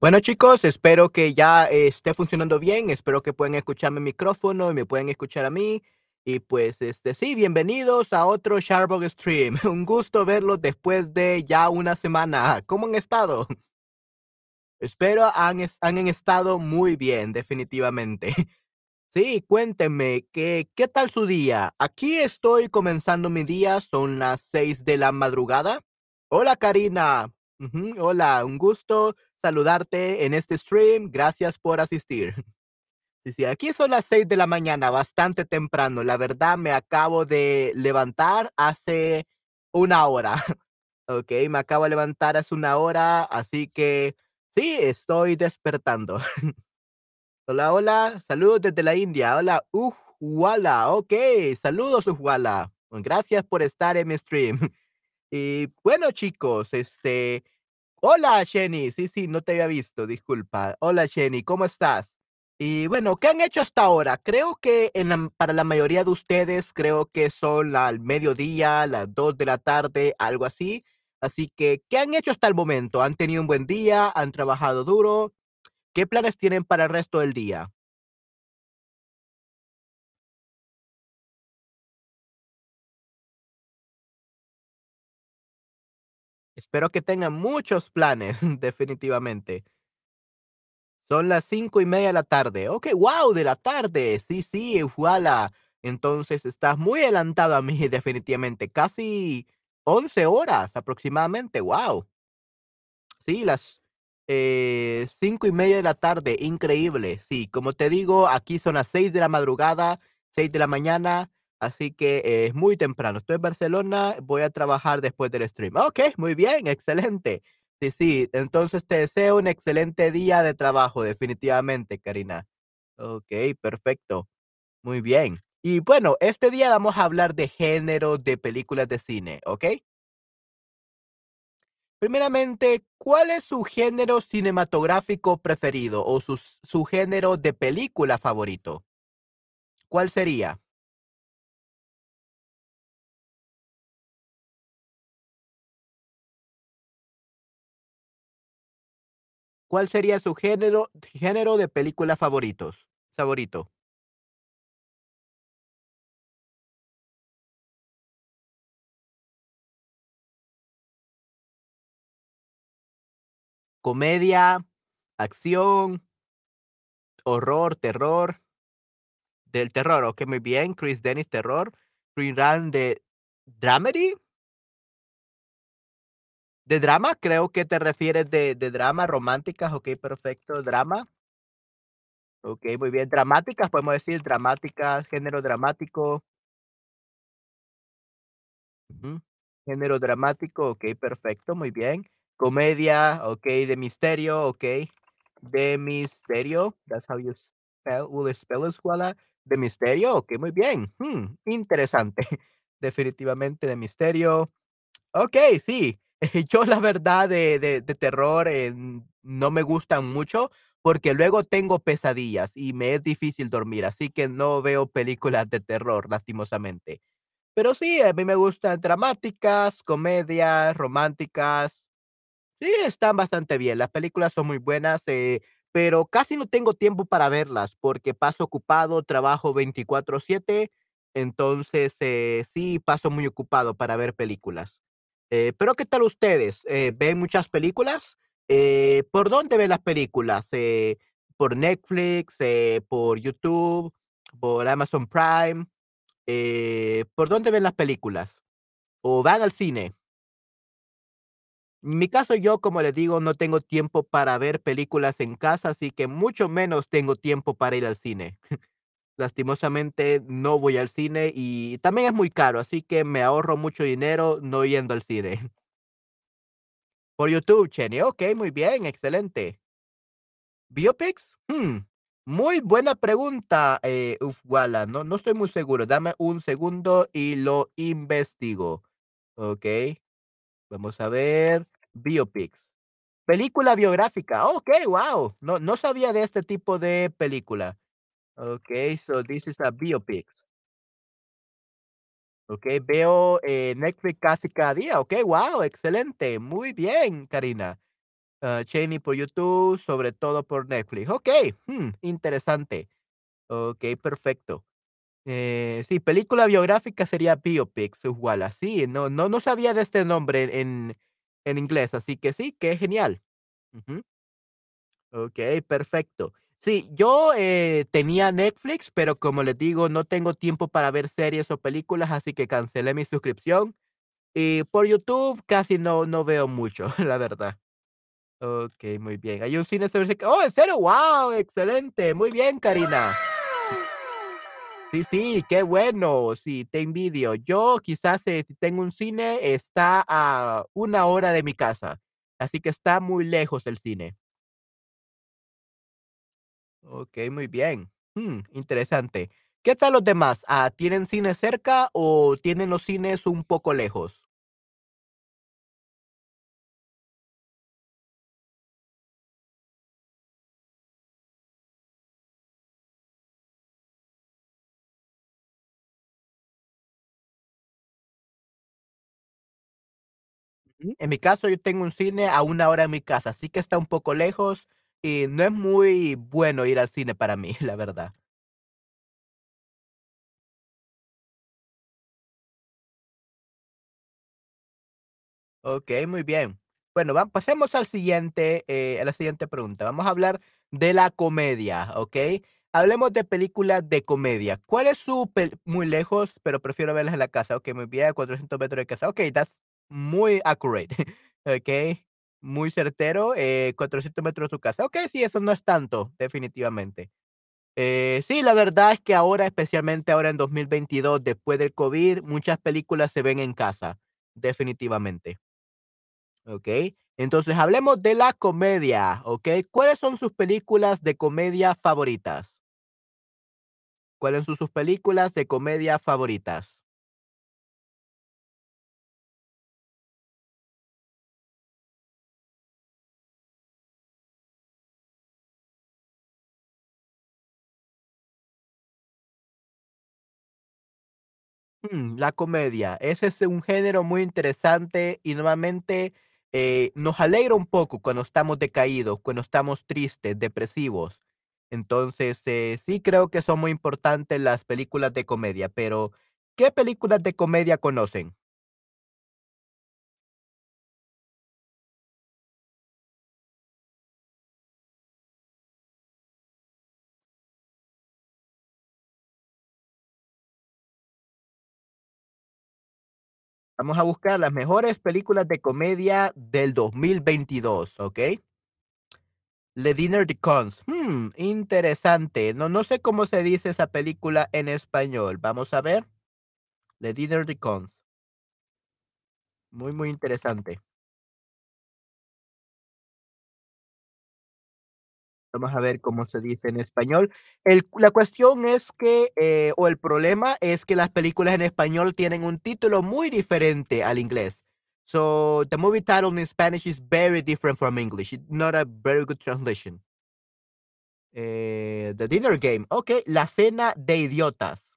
Bueno, chicos, espero que ya eh, esté funcionando bien. Espero que puedan escuchar mi micrófono y me pueden escuchar a mí. Y pues, este, sí, bienvenidos a otro Sharbog Stream. Un gusto verlos después de ya una semana. ¿Cómo han estado? Espero han, han estado muy bien, definitivamente. Sí, cuéntenme, ¿qué, ¿qué tal su día? Aquí estoy comenzando mi día, son las 6 de la madrugada. Hola, Karina. Hola, un gusto saludarte en este stream. Gracias por asistir. Sí, aquí son las 6 de la mañana, bastante temprano. La verdad, me acabo de levantar hace una hora. Ok, me acabo de levantar hace una hora, así que sí, estoy despertando. Hola, hola, saludos desde la India. Hola, Ujwala. Ok, saludos, Ujwala. Gracias por estar en mi stream. Y bueno, chicos, este, hola, Jenny. Sí, sí, no te había visto, disculpa. Hola, Jenny, ¿cómo estás? Y bueno, ¿qué han hecho hasta ahora? Creo que en la- para la mayoría de ustedes, creo que son al mediodía, las 2 de la tarde, algo así. Así que, ¿qué han hecho hasta el momento? ¿Han tenido un buen día? ¿Han trabajado duro? ¿Qué planes tienen para el resto del día? Espero que tengan muchos planes, definitivamente. Son las cinco y media de la tarde. Ok, wow, de la tarde. Sí, sí, voilà. Entonces estás muy adelantado a mí, definitivamente. Casi 11 horas aproximadamente. Wow. Sí, las eh, cinco y media de la tarde. Increíble. Sí, como te digo, aquí son las 6 de la madrugada, 6 de la mañana. Así que eh, es muy temprano. Estoy en Barcelona, voy a trabajar después del stream. Ok, muy bien, excelente. Sí, sí, entonces te deseo un excelente día de trabajo, definitivamente, Karina. Ok, perfecto. Muy bien. Y bueno, este día vamos a hablar de género de películas de cine, ¿ok? Primeramente, ¿cuál es su género cinematográfico preferido o su, su género de película favorito? ¿Cuál sería? ¿Cuál sería su género, género de película favoritos? Favorito. Comedia, acción, horror, terror. Del terror, ok, muy bien. Chris Dennis, terror. Green Run de dramedy. De drama, creo que te refieres de, de drama, románticas, ok, perfecto. Drama, ok, muy bien. Dramáticas, podemos decir dramáticas, género dramático. Género dramático, okey, perfecto, muy bien. Comedia, okey, de misterio, okey. De misterio, that's how you spell will spell it, Swala? De misterio, okey, muy bien. Mm, interesante. Definitivamente de misterio. Okey, sí. Yo la verdad de de de terror, eh, no me gustan mucho, porque luego tengo pesadillas y me es difícil dormir, así que no veo películas de terror, lastimosamente. Pero sí, a mí me gustan dramáticas, comedias, románticas. Sí, están bastante bien. Las películas son muy buenas, eh, pero casi no tengo tiempo para verlas porque paso ocupado, trabajo 24/7, entonces, eh, sí paso muy ocupado para ver películas. Eh, pero, ¿qué tal ustedes? Eh, ¿ven muchas películas? Eh, ¿por dónde ven las películas? ¿por Netflix, por YouTube, por Amazon Prime? ¿por dónde ven las películas? ¿O van al cine? En mi caso, yo, como les digo, no tengo tiempo para ver películas en casa, así que mucho menos tengo tiempo para ir al cine. Lastimosamente, no voy al cine y también es muy caro, así que me ahorro mucho dinero no yendo al cine. Por YouTube, Chenny. Okey, muy bien, excelente. ¿Biopics? Hmm, muy buena pregunta, eh, uf, Wala, no no estoy muy seguro. Dame un segundo y lo investigo. Okey. Vamos a ver, biopics. Película biográfica, okey, guau, no no sabía de este tipo de película. Okey, so this is a biopics. Okey, veo, eh, Netflix casi cada día, okey, guau, excelente, muy bien, Karina. Ah, Chaney por YouTube, sobre todo por Netflix. Okey, mm, interesante. Okey, perfecto. Eh, sí, película biográfica sería biopics, igual así, no no no sabía de este nombre en en inglés, así que sí, qué genial. Ujú. Okey, perfecto. Sí, yo, eh, tenía Netflix, pero como les digo, no tengo tiempo para ver series o películas, así que cancelé mi suscripción. Y por YouTube casi no no veo mucho, la verdad. Okey, muy bien. Hay un cine cerca ¡Oh, en serio! ¡Guau! Excelente. Muy bien, Karina. Sí, sí, qué bueno. Sí, te envidio. Yo quizás, eh, si tengo un cine, está a una hora de mi casa, así que está muy lejos el cine. Okey, muy bien. Mm, interesante. ¿Qué tal los demás? Ah, ¿tienen cine cerca o tienen los cines un poco lejos? Ujú. En mi caso, yo tengo un cine a una hora de mi casa, así que está un poco lejos y no es muy bueno ir al cine para mí, la verdad. Okey, muy bien. Bueno, pasemos al siguiente, eh, a la siguiente pregunta. Vamos a hablar de la comedia, ¿okey? Hablemos de películas de comedia. ¿Cuál es su pel muy lejos, pero prefiero verlas en la casa. Okey, muy bien, a 400 metros de casa. Okey, that's muy accurate. Okey, muy certero, eh, 400 metros de su casa. Okey, sí, eso no es tanto, definitivamente. Eh, sí, la verdad es que ahora, especialmente ahora en 2022, después del COVID, muchas películas se ven en casa, definitivamente. Okey. Entonces, hablemos de la comedia, ¿okey? ¿Cuáles son sus películas de comedia favoritas? ¿Cuáles son sus películas de comedia favoritas? Mm, la comedia. Ese es un género muy interesante y nuevamente eh, nos alegra un poco cuando estamos decaídos, cuando estamos tristes, depresivos. Entonces, eh, sí creo que son muy importantes las películas de comedia, pero ¿qué películas de comedia conocen? Vamos a buscar las mejores películas de comedia del 2022, ¿ok? Le Dîner de Cons. Hmm, interesante. No, no sé cómo se dice esa película en español. Vamos a ver. Le Dîner de Cons. Muy, muy interesante. Vamos a ver cómo se dice en español. El, la cuestión es que, eh, o el problema es que las películas en español tienen un título muy diferente al inglés. So, the movie title in Spanish is very different from English. It's not a very good translation. Eh, the Dinner Game. Ok, La Cena de Idiotas.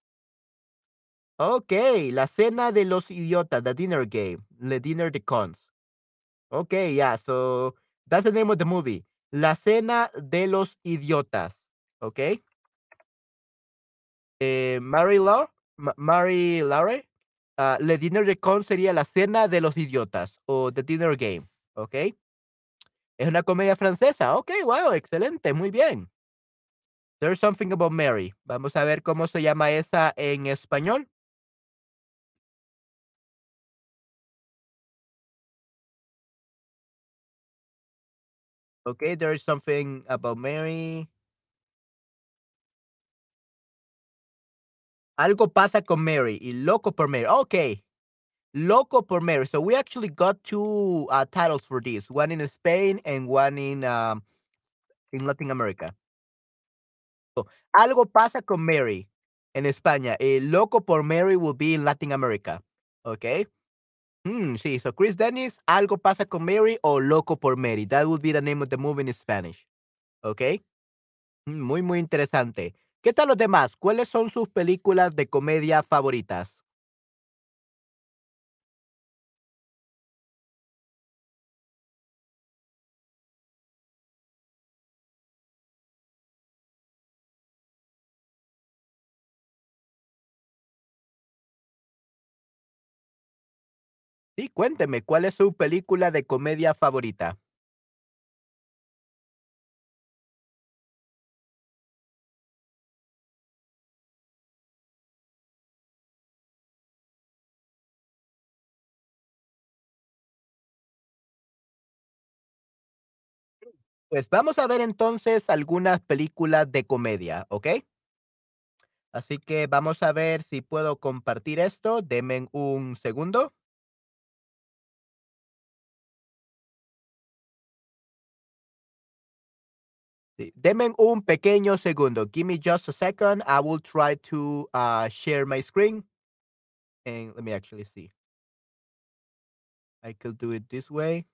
Ok, La Cena de los Idiotas, The Dinner Game. Le Dinner de Cons. Ok, yeah, so that's the name of the movie. La Cena de los Idiotas. Ok. Eh, Mary Ma- Mary Laurie. ah, Le Dinner de Cons sería La Cena de los Idiotas o The Dinner Game. Ok. Es una comedia francesa. Ok, wow, excelente, muy bien. There's something about Mary. Vamos a ver cómo se llama esa en español. Okay, there is something about Mary. Algo pasa con Mary y Loco por Mary. Okay, Loco por Mary. So we actually got two uh, titles for this, one in Spain and one in um, in Latin America. So, Algo pasa con Mary en España. Eh, Loco por Mary will be in Latin America. Okay. Hmm, sí, so Chris Dennis, Algo pasa con Mary o Loco por Mary. That would be the name of the movie in Spanish. Okay. Mm, Muy, muy interesante. ¿Qué tal los demás? ¿Cuáles son sus películas de comedia favoritas? Sí, cuénteme, ¿cuál es su película de comedia favorita? Pues vamos a ver entonces algunas películas de comedia, ¿ok? Así que vamos a ver si puedo compartir esto. Deme un segundo. Sí, deme un pequeño segundo. Give me just a second. I will try to uh, share my screen. And let me actually see. I could do it this way.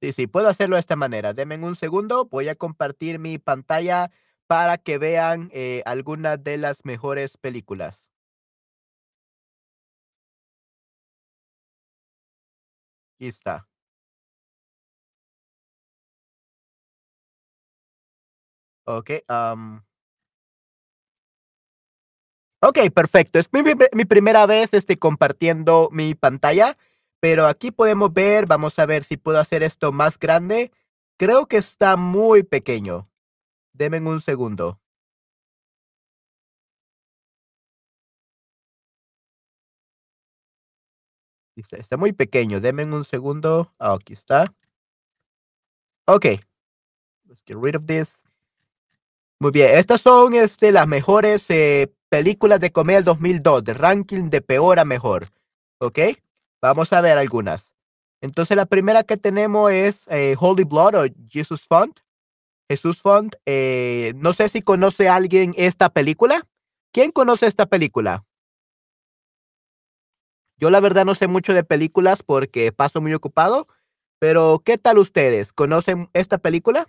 Sí, sí, puedo hacerlo de esta manera. Deme un segundo. Voy a compartir mi pantalla para que vean eh, algunas de las mejores películas. Aquí está. Ok. am, Ok, perfecto. Es mi primera vez este, compartiendo mi pantalla, pero aquí podemos ver, vamos a ver si puedo hacer esto más grande. Creo que está muy pequeño. Denme un segundo. Está, está muy pequeño. Denme un segundo. Ah, aquí está. Ok. Let's get rid of this. Muy bien. Estas son este, las mejores eh, películas de comedia del 2002, de ranking de peor a mejor. Ok. Vamos a ver algunas. Entonces la primera que tenemos es eh, Holy Blood o Jesus Font. Jesús Font. eh, no sé si conoce alguien esta película. ¿Quién conoce esta película? Yo la verdad no sé mucho de películas porque paso muy ocupado, pero ¿qué tal ustedes? ¿Conocen esta película?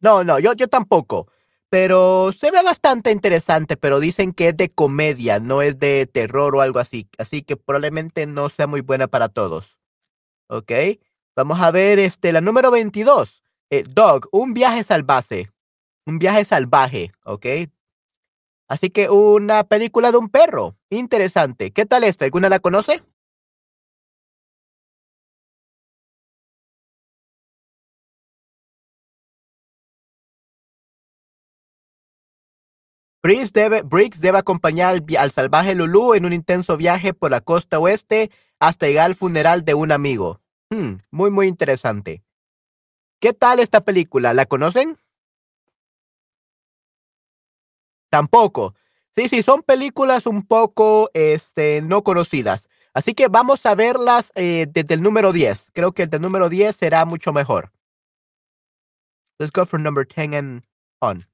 No, no, yo, yo tampoco. Pero se ve bastante interesante, pero dicen que es de comedia, no es de terror o algo así. Así que probablemente no sea muy buena para todos. ¿Ok? Vamos a ver este, la número 22. Eh, Dog, un viaje salvaje. Un viaje salvaje, ¿ok? Así que una película de un perro. Interesante. ¿Qué tal esta? ¿Alguna la conoce? Briggs debe, Briggs debe acompañar al, al salvaje Lulu en un intenso viaje por la costa oeste hasta llegar al funeral de un amigo. Hmm, muy, muy interesante. ¿Qué tal esta película? ¿La conocen? Tampoco. Sí, sí, son películas un poco este, no conocidas. Así que vamos a verlas eh, desde el número 10. Creo que el del número 10 será mucho mejor. Let's go for number 10 and on.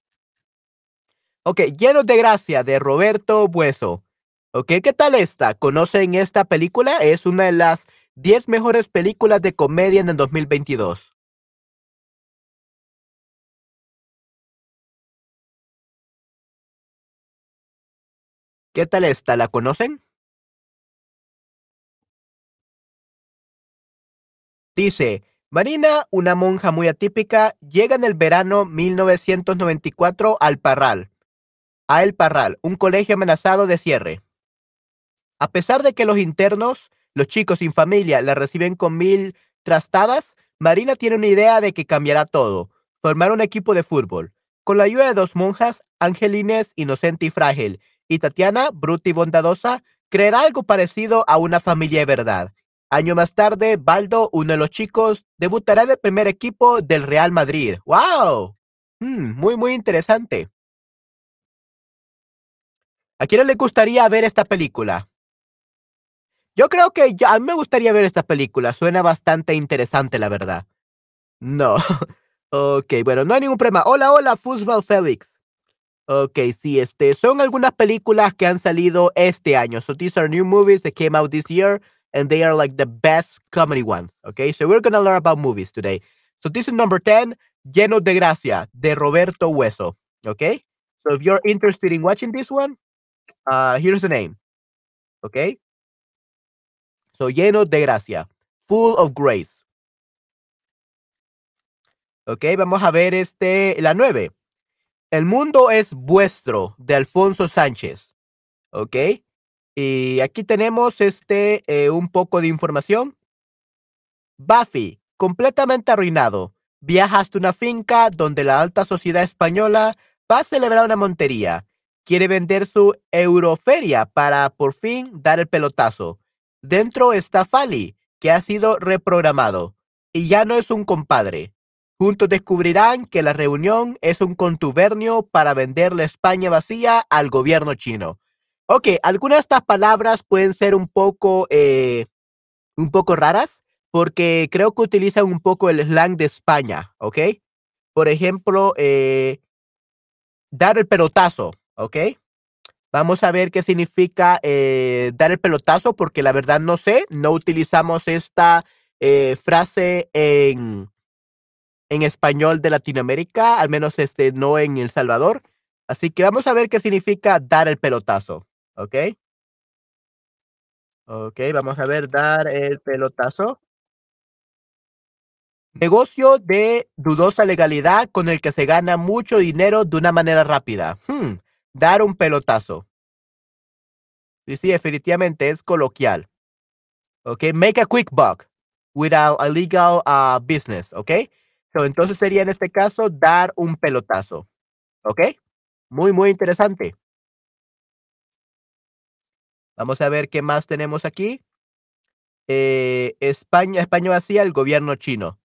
Ok, Llenos de Gracia, de Roberto Bueso. Ok, ¿qué tal esta? ¿Conocen esta película? Es una de las 10 mejores películas de comedia en el 2022. ¿Qué tal esta? ¿La conocen? Dice, Marina, una monja muy atípica, llega en el verano 1994 al Parral, a El Parral, un colegio amenazado de cierre. A pesar de que los internos, los chicos sin familia, la reciben con mil trastadas, Marina tiene una idea de que cambiará todo, formar un equipo de fútbol. Con la ayuda de dos monjas, Angelines, inocente y frágil, y Tatiana, bruta y bondadosa, creará algo parecido a una familia de verdad. Año más tarde, Baldo, uno de los chicos, debutará en el primer equipo del Real Madrid. ¡Wow! Mm, muy, muy interesante. ¿A quién le gustaría ver esta película? Yo creo que ya, a mí me gustaría ver esta película. Suena bastante interesante, la verdad. No. Ok, bueno, no hay ningún problema. Hola, hola, Fútbol Félix. Ok, sí, este, son algunas películas que han salido este año. So these are new movies that came out this year, and they are like the best comedy ones. Okay, so we're gonna learn about movies today. So this is number 10, Llenos de Gracia, de Roberto Hueso. Okay, so if you're interested in watching this one, uh, here's the name. Okay, So, lleno de gracia. Full of grace. Ok, vamos a ver este, la 9. El mundo es vuestro, de Alfonso Sánchez. Ok. Y aquí tenemos este, eh, un poco de información. Buffy, completamente arruinado. Viaja hasta una finca donde la alta sociedad española va a celebrar una montería. Quiere vender su euroferia para por fin dar el pelotazo. Dentro está Fali, que ha sido reprogramado. Y ya no es un compadre. Juntos descubrirán que la reunión es un contubernio para vender la España vacía al gobierno chino. Ok, algunas de estas palabras pueden ser un poco, eh, un poco raras porque creo que utilizan un poco el slang de España, ¿ok? Por ejemplo, eh, dar el pelotazo, ¿ok? Vamos a ver qué significa eh, dar el pelotazo porque la verdad no sé, no utilizamos esta frase en, en español de Latinoamérica, al menos este, no en El Salvador. Así que vamos a ver qué significa dar el pelotazo, ¿ok? Ok, vamos a ver, dar el pelotazo. Negocio de dudosa legalidad con el que se gana mucho dinero de una manera rápida. Hmm, dar un pelotazo. Sí, sí, definitivamente es coloquial. Ok, make a quick buck without a legal uh, business, ok? entonces sería en este caso dar un pelotazo. ¿Ok? Muy, muy interesante. Vamos a ver qué más tenemos aquí. Eh, España, España vacía, el gobierno chino.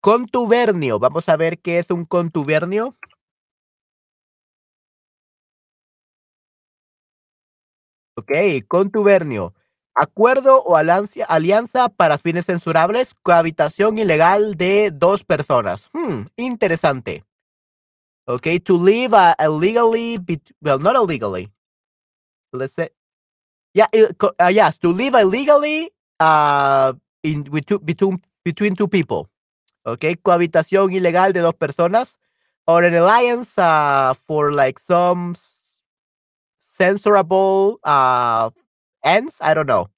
Contubernio. Vamos a ver qué es un contubernio. Ok, contubernio. Acuerdo o alianza para fines censurables, cohabitación ilegal de dos personas. Hmm, interesante. Okay, to live uh, illegally, well, not illegally. Let's say, yeah, uh, yes, to live illegally uh, in, between, between two people. Okay, cohabitación ilegal de dos personas. Or an alliance uh, for like some censorable uh, ends. I don't know.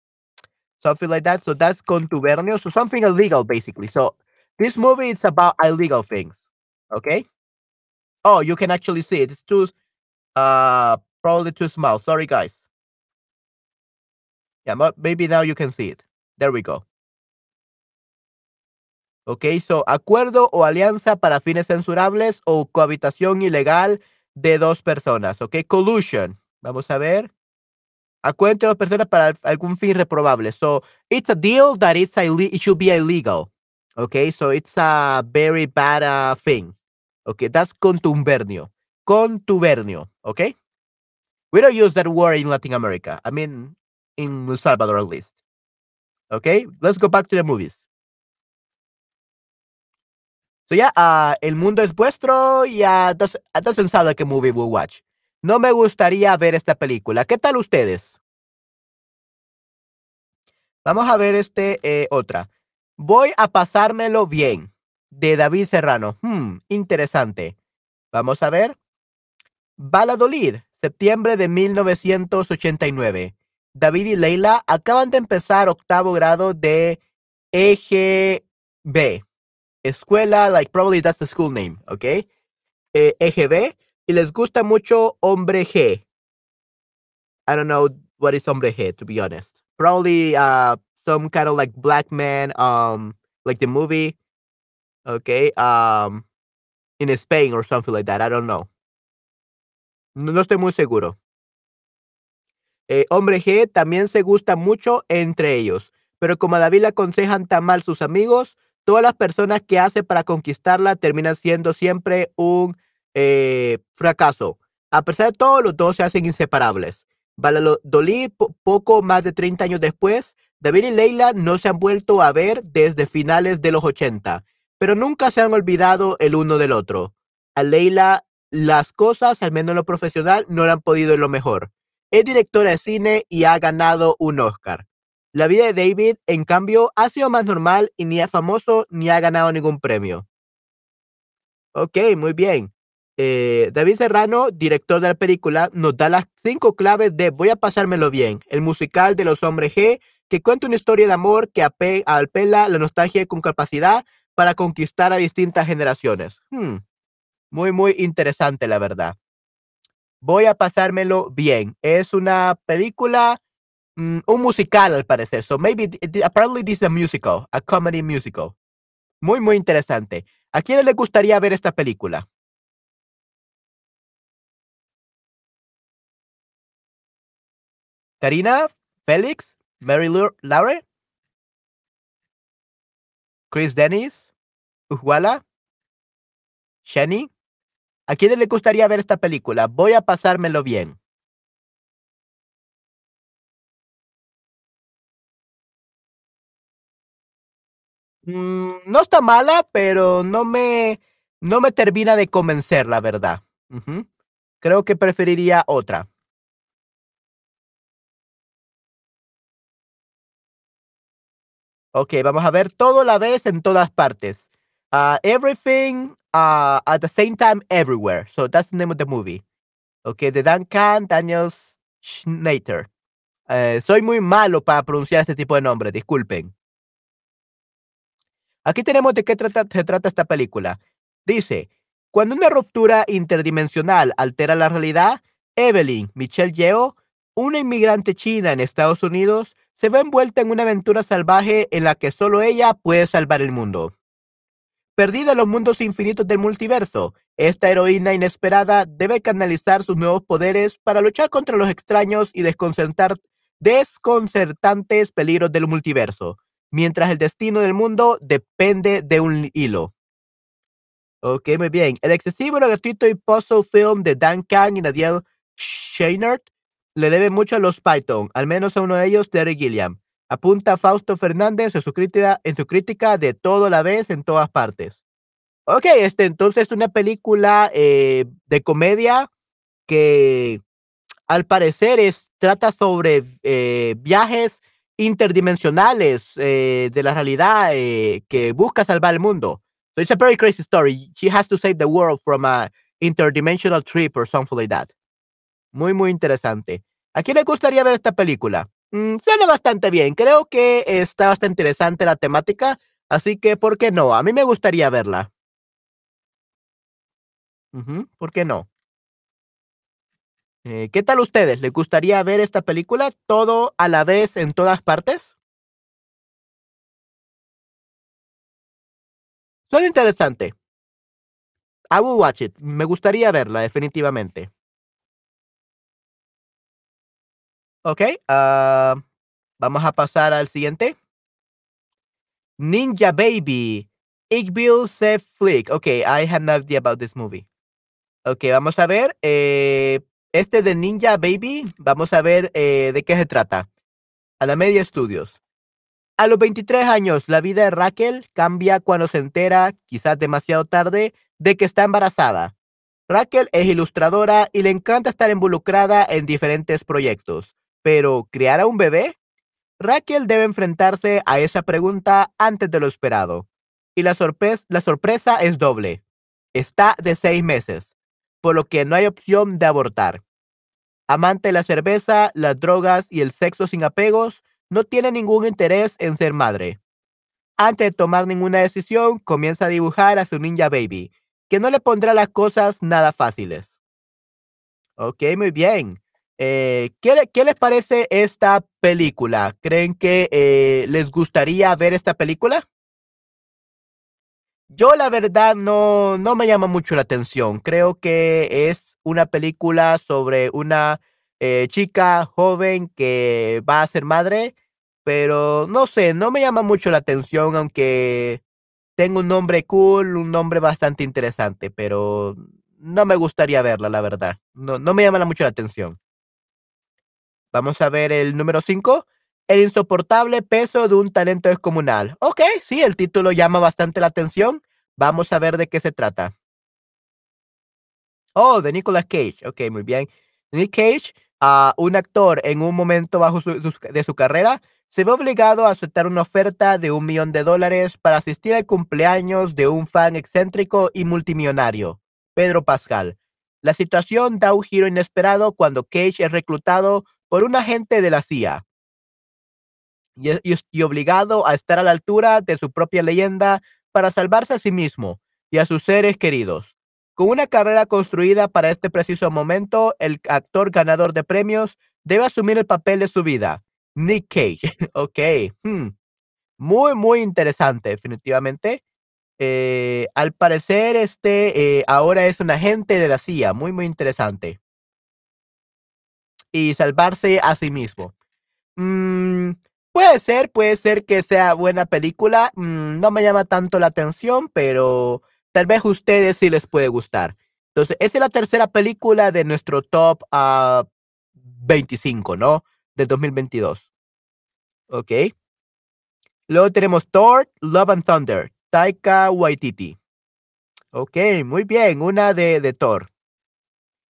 Something like that. So that's contubernio. So something illegal, basically. So this movie is about illegal things. Okay. Oh, you can actually see it. It's too, uh, probably too small. Sorry, guys. Yeah, but maybe now you can see it. There we go. Ok, so acuerdo o alianza para fines censurables o cohabitación ilegal de dos personas. Ok, collusion. Vamos a ver. a dos personas para algún fin reprobable. So it's a deal that it's it should be illegal. Okay, so it's a very bad uh, thing. Okay, that's contubernio. Contubernio. Okay, we don't use that word in Latin America. I mean, in El Salvador at least. Okay, let's go back to the movies. So yeah, uh, El Mundo es Vuestro. Yeah, doesn't, doesn't sound like a movie we'll watch. No me gustaría ver esta película. ¿Qué tal ustedes? Vamos a ver este eh, otra. Voy a pasármelo bien. De David Serrano. Hmm, interesante. Vamos a ver. Valladolid, septiembre de 1989. David y Leila acaban de empezar octavo grado de EGB. Escuela, like probably that's the school name, ¿ok? EGB eh, e y les gusta mucho Hombre G. I don't know what is Hombre G, to be honest. Probably uh, some kind of like black man, um, like the movie, okay, um, in Spain or something like that. I don't know. No, estoy muy seguro. Eh, hombre G también se gusta mucho entre ellos, pero como a David le aconsejan tan mal sus amigos, todas las personas que hace para conquistarla terminan siendo siempre un eh, fracaso. A pesar de todo, los dos se hacen inseparables. Valladolid, poco más de 30 años después, David y Leila no se han vuelto a ver desde finales de los 80, pero nunca se han olvidado el uno del otro. A Leila las cosas, al menos en lo profesional, no le han podido ir lo mejor. Es directora de cine y ha ganado un Oscar. La vida de David, en cambio, ha sido más normal y ni es famoso ni ha ganado ningún premio. Ok, muy bien. Eh, David Serrano, director de la película, nos da las cinco claves de Voy a pasármelo bien, el musical de los hombres G que cuenta una historia de amor que ape apela la nostalgia con capacidad para conquistar a distintas generaciones. Hmm, Muy, muy interesante, la verdad. Voy a pasármelo bien. Es una película, mm, un musical al parecer. So maybe, apparently this is a musical, a comedy musical. Muy, muy interesante. ¿A quién le gustaría ver esta película? Karina, Félix, Mary Lou Laure, Chris Dennis, Ujwala, Shani. ¿A quién le gustaría ver esta película? Voy a pasármelo bien. Mm, no está mala, pero no me, no me termina de convencer, la verdad. Creo que preferiría otra. Ok, vamos a ver todo a la vez en todas partes. Uh, everything uh, at the same time everywhere. So that's the name of the movie. Ok, de Duncan Daniels Schnater. Eh, soy muy malo para pronunciar este tipo de nombres, disculpen. Aquí tenemos de qué trata, se trata esta película. Dice, cuando una ruptura interdimensional altera la realidad, Evelyn Michelle Yeo, una inmigrante china en Estados Unidos, se ve envuelta en una aventura salvaje en la que solo ella puede salvar el mundo. Perdida en los mundos infinitos del multiverso, esta heroína inesperada debe canalizar sus nuevos poderes para luchar contra los extraños y desconcertantes peligros del multiverso, mientras el destino del mundo depende de un hilo. Ok, muy bien. El excesivo, gratuito y puzzle film de Dan Kang y Nadia Scheinert le debe mucho a los Python, al menos a uno de ellos, Terry Gilliam. Apunta Fausto Fernández en su crítica, de todo la vez en todas partes. Ok, este entonces una película eh, de comedia que al parecer es, trata sobre eh, viajes interdimensionales eh, de la realidad que busca salvar el mundo. So it's a very crazy story. She has to save the world from a interdimensional trip or something like that. Muy, muy interesante. ¿A quién le gustaría ver esta película? Mm, suena bastante bien. Creo que está bastante interesante la temática. Así que, ¿por qué no? A mí me gustaría verla. ¿Por qué no? Eh, ¿Qué tal ustedes? ¿Les gustaría ver esta película todo a la vez en todas partes? Suena interesante. I will watch it. Me gustaría verla, definitivamente. Ok, ah, vamos a pasar al siguiente. Ninja Baby. Ich will Flick. Ok, I have no idea about this movie. Ok, vamos a ver. eh, este de Ninja Baby, vamos a ver eh, de qué se trata. A la Media Studios. A los 23 años, la vida de Raquel cambia cuando se entera, quizás demasiado tarde, de que está embarazada. Raquel es ilustradora y le encanta estar involucrada en diferentes proyectos. Pero, ¿criar a un bebé? Raquel debe enfrentarse a esa pregunta antes de lo esperado. Y la, la sorpresa es doble. Está de seis meses, por lo que no hay opción de abortar. Amante de la cerveza, las drogas y el sexo sin apegos, no tiene ningún interés en ser madre. Antes de tomar ninguna decisión, comienza a dibujar a su ninja baby, que no le pondrá las cosas nada fáciles. Ok, muy bien. Eh, ¿qué, le- qué les parece esta película? ¿Creen que eh, les gustaría ver esta película? Yo la verdad no, no me llama mucho la atención. Creo que es una película sobre una eh, chica joven que va a ser madre, pero no sé, no me llama mucho la atención, aunque tengo un nombre cool, un nombre bastante interesante, pero no me gustaría verla, la verdad. No, no me llama mucho la atención. Vamos a ver el número 5. El insoportable peso de un talento descomunal. Ok, sí, el título llama bastante la atención. Vamos a ver de qué se trata. Oh, de Nicolas Cage. Ok, muy bien. Nick Cage, ah, un actor en un momento bajo de su carrera, se ve obligado a aceptar una oferta de un millón de dólares para asistir al cumpleaños de un fan excéntrico y multimillonario, Pedro Pascal. La situación da un giro inesperado cuando Cage es reclutado por un agente de la CIA. y, obligado a estar a la altura de su propia leyenda para salvarse a sí mismo y a sus seres queridos. Con una carrera construida para este preciso momento, el actor ganador de premios debe asumir el papel de su vida. Nick Cage. ok. Hmm. Muy, muy interesante, definitivamente. Eh, al parecer, este eh, ahora es un agente de la CIA. Muy, muy interesante. Y salvarse a sí mismo. Mm, puede ser, puede ser que sea buena película. Mm, no me llama tanto la atención, pero tal vez a ustedes sí les puede gustar. Entonces, esa es la tercera película de nuestro top uh, ah, 25, ¿no? Del 2022. Ok. Luego tenemos Thor, Love and Thunder, Taika Waititi. Ok, muy bien, una de, de Thor.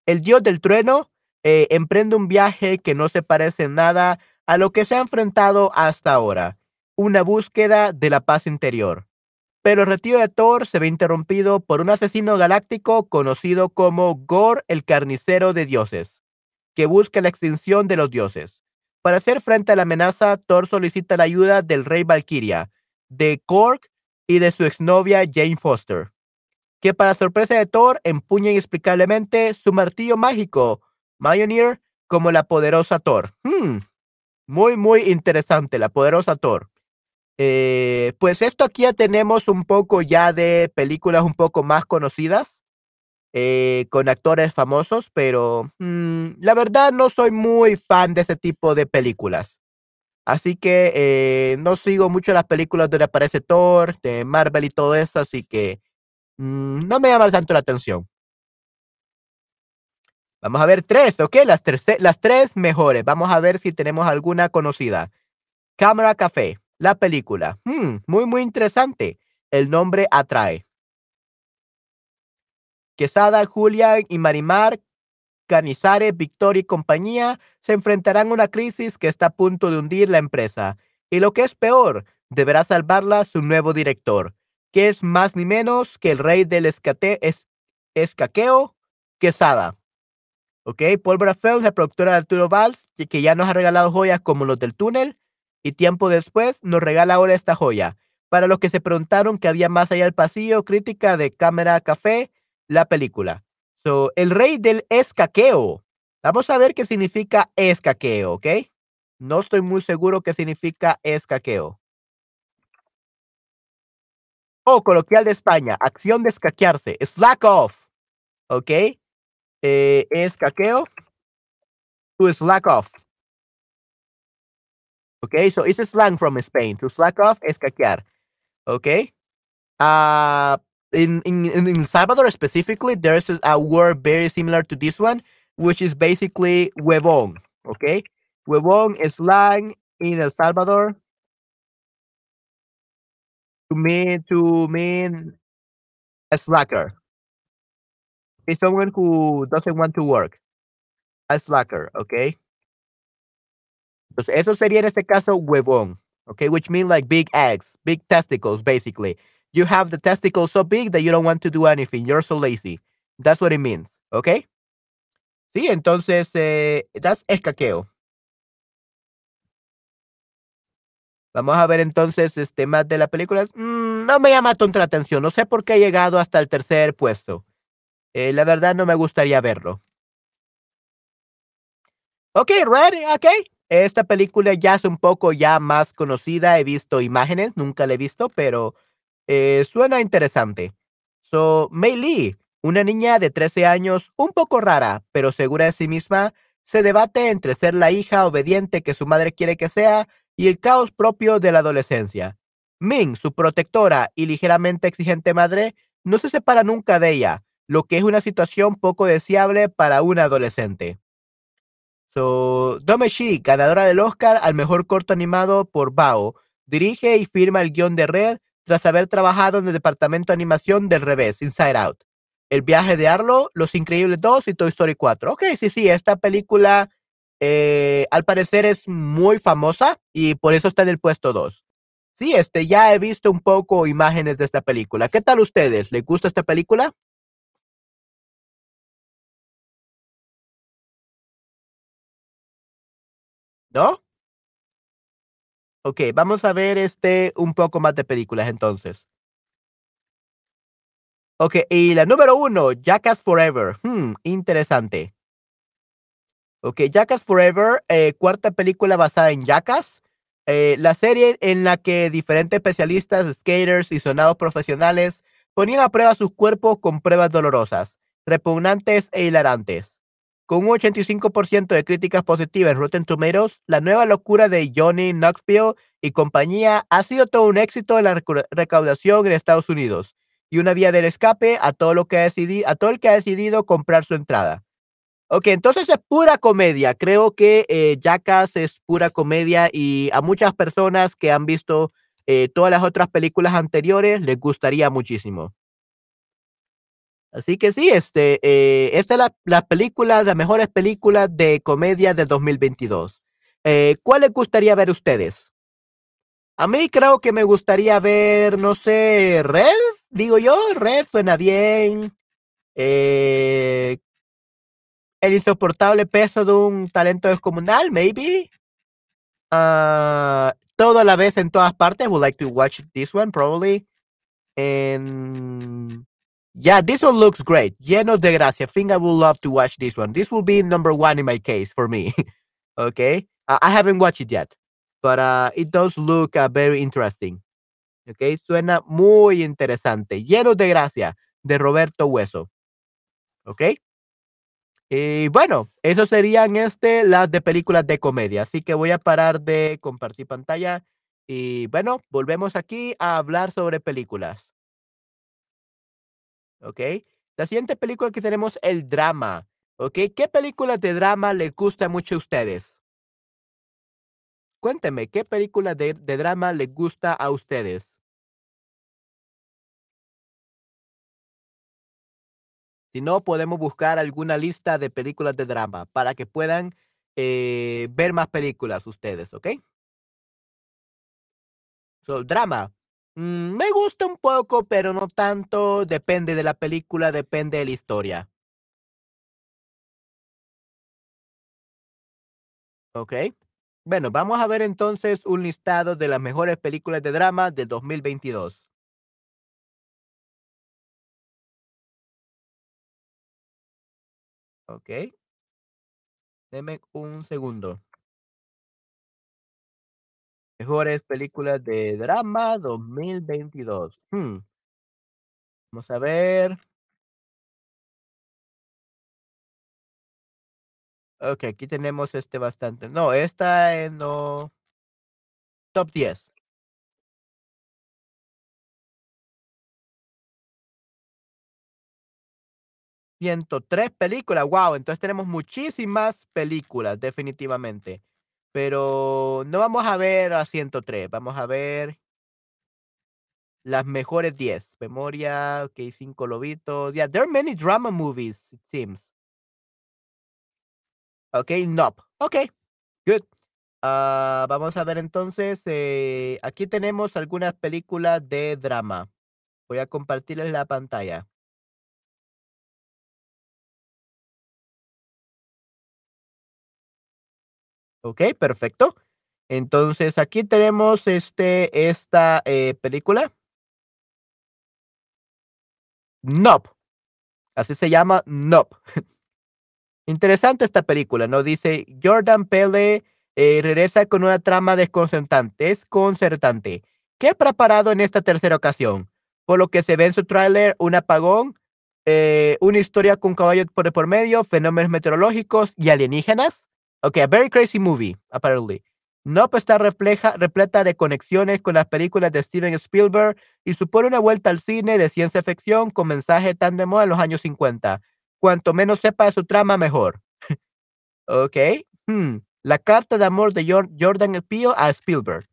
El dios del trueno eh, emprende un viaje que no se parece en nada a lo que se ha enfrentado hasta ahora, una búsqueda de la paz interior. Pero el retiro de Thor se ve interrumpido por un asesino galáctico conocido como Gore el carnicero de dioses, que busca la extinción de los dioses. Para hacer frente a la amenaza, Thor solicita la ayuda del rey Valkyria, de Korg y de su exnovia Jane Foster, que para sorpresa de Thor empuña inexplicablemente su martillo mágico, Mjolnir, como la poderosa Thor. Hmm, muy, muy interesante, la poderosa Thor. Eh, pues esto aquí ya tenemos un poco ya de películas un poco más conocidas. Eh, con actores famosos, pero mm, la verdad no soy muy fan de ese tipo de películas. Así que eh, no sigo mucho las películas donde aparece Thor, de Marvel y todo eso, así que mm, no me llama tanto la atención. Vamos a ver tres, ¿ok? Las, las tres mejores. Vamos a ver si tenemos alguna conocida. Cámara Café, la película. Hmm, muy, muy interesante. El nombre atrae. Quesada, Julián y Marimar Canizares, Victoria y compañía se enfrentarán a una crisis que está a punto de hundir la empresa. Y lo que es peor, deberá salvarla su nuevo director, que es más ni menos que el rey del escate, es, escaqueo, Quesada. ¿Ok? Pólvora Films, la productora de Arturo Valls, que ya nos ha regalado joyas como los del túnel, y tiempo después nos regala ahora esta joya. Para los que se preguntaron qué había más allá del pasillo, crítica de Cámara Café, la película. So, el rey del escaqueo. Vamos a ver qué significa escaqueo, ¿ok? No estoy muy seguro qué significa escaqueo. Oh, coloquial de España. Acción de escaquearse. Slack off. ¿Ok? Eh, escaqueo. To slack off. Okay, so it's a slang from Spain. To slack off, escaquear. Okay. Uh, in, in, in Salvador specifically, there's a, word very similar to this one, which is basically huevón. Okay, huevón is slang in El Salvador to mean to mean a slacker. It's someone who doesn't want to work. A slacker, okay? Entonces, eso sería en este caso huevón, okay? Which means like big eggs, big testicles, basically. you have the testicles so big that you don't want to do anything. You're so lazy. That's what it means. ¿Ok? Sí, entonces, eh, that's escaqueo. Vamos a ver entonces este más de la película. Mm, no me llama tanto la atención. No sé por qué he llegado hasta el tercer puesto. Eh, la verdad no me gustaría verlo. Ok, ready, ok. Esta película ya es un poco ya más conocida. He visto imágenes, nunca la he visto, pero eh, suena interesante. So, Mei Lee, una niña de 13 años, un poco rara, pero segura de sí misma, se debate entre ser la hija obediente que su madre quiere que sea y el caos propio de la adolescencia. Ming, su protectora y ligeramente exigente madre, no se separa nunca de ella, lo que es una situación poco deseable para una adolescente. So, Dome Shi, ganadora del Oscar al mejor corto animado por Bao, dirige y firma el guion de Red tras haber trabajado en el departamento de animación del revés, Inside Out. El viaje de Arlo, Los Increíbles 2 y Toy Story 4. Ok, sí, sí, esta película eh, al parecer es muy famosa y por eso está en el puesto 2. Sí, este, ya he visto un poco imágenes de esta película. ¿Qué tal ustedes? ¿Les gusta esta película? ¿No? Okey, vamos a ver, este, un poco más de películas entonces. Okey, y la número 1, Jackass Forever, mm, interesante. Okey, Jackass Forever, eh, cuarta película basada en Jackass, eh, la serie en la que diferentes especialistas, skaters y sonados profesionales ponían a prueba sus cuerpos con pruebas dolorosas, repugnantes e hilarantes. Con un 85% de críticas positivas en Rotten Tomatoes, la nueva locura de Johnny Knoxville y compañía ha sido todo un éxito en la recaudación en Estados Unidos, y una vía del escape a todo lo que ha decidi a todo el que ha decidido comprar su entrada. Okey, entonces es pura comedia. Creo que, eh, Jackass es pura comedia, y a muchas personas que han visto, eh, todas las otras películas anteriores les gustaría muchísimo. Así que sí, este, eh, esta es la las películas, las mejores películas de comedia del 2022. Eh, ¿cuál les gustaría ver ustedes? A mí creo que me gustaría ver, no sé, Red, digo yo, Red suena bien. Eh El insoportable peso de un talento descomunal, maybe. Ah, todo a la vez en todas partes, would like to watch this one probably. Yeah, this one looks great. Llenos de gracia. Think I would love to watch this one. This will be number 1 in my case for me. Okay. I I haven't watched it yet, but, uh, it does look, uh, very interesting. Okay, suena muy interesante. Llenos de gracia, de Roberto Hueso. Okey. Y bueno, eso serían, este, las de películas de comedia. Así que voy a parar de compartir pantalla y bueno, volvemos aquí a hablar sobre películas. Okey. La siguiente película que tenemos, el drama, ¿okey? ¿Qué películas de drama les gusta mucho a ustedes? Cuénteme, ¿qué película de de drama les gusta a ustedes? Si no, podemos buscar alguna lista de películas de drama para que puedan, eh, ver más películas ustedes, ¿okey? So, drama, mm, me gusta un poco, pero no tanto, depende de la película, depende de la historia. Okey. Bueno, vamos a ver entonces un listado de las mejores películas de drama de 2022. Okey. Deme un segundo. Mejores películas de drama 2022, mm. Vamos a ver. Okey, aquí tenemos, este, bastante. No, esta, eh, no Top 10. 103 películas, guau, entonces tenemos muchísimas películas, definitivamente. Pero no vamos a ver a 103, vamos a ver las mejores 10. Memoria, okey, 5 lobitos. Yeah, there are many drama movies, it seems. Okey, Nope. Okey, good. Ah, vamos a ver entonces, eh, aquí tenemos algunas películas de drama. Voy a compartirles la pantalla. Okey, perfecto. Entonces, aquí tenemos, este, esta, eh, película. Nope. Así se llama, Nope. Interesante esta película, ¿no? Dice: "Jordan Peele, eh, regresa con una trama desconcertante desconcertante. ¿Qué ha preparado en esta tercera ocasión? Por lo que se ve en su tráiler, un apagón, eh, una historia con caballos por por medio, fenómenos meteorológicos y alienígenas. Okey, a very crazy movie, apparently. Nope está refleja repleta de conexiones con las películas de Steven Spielberg y supone una vuelta al cine de ciencia ficción con mensaje tan de moda en los años 50. Cuanto menos sepa de su trama, mejor". Okey, mm, la carta de amor de Jor Jordan Peele a Spielberg.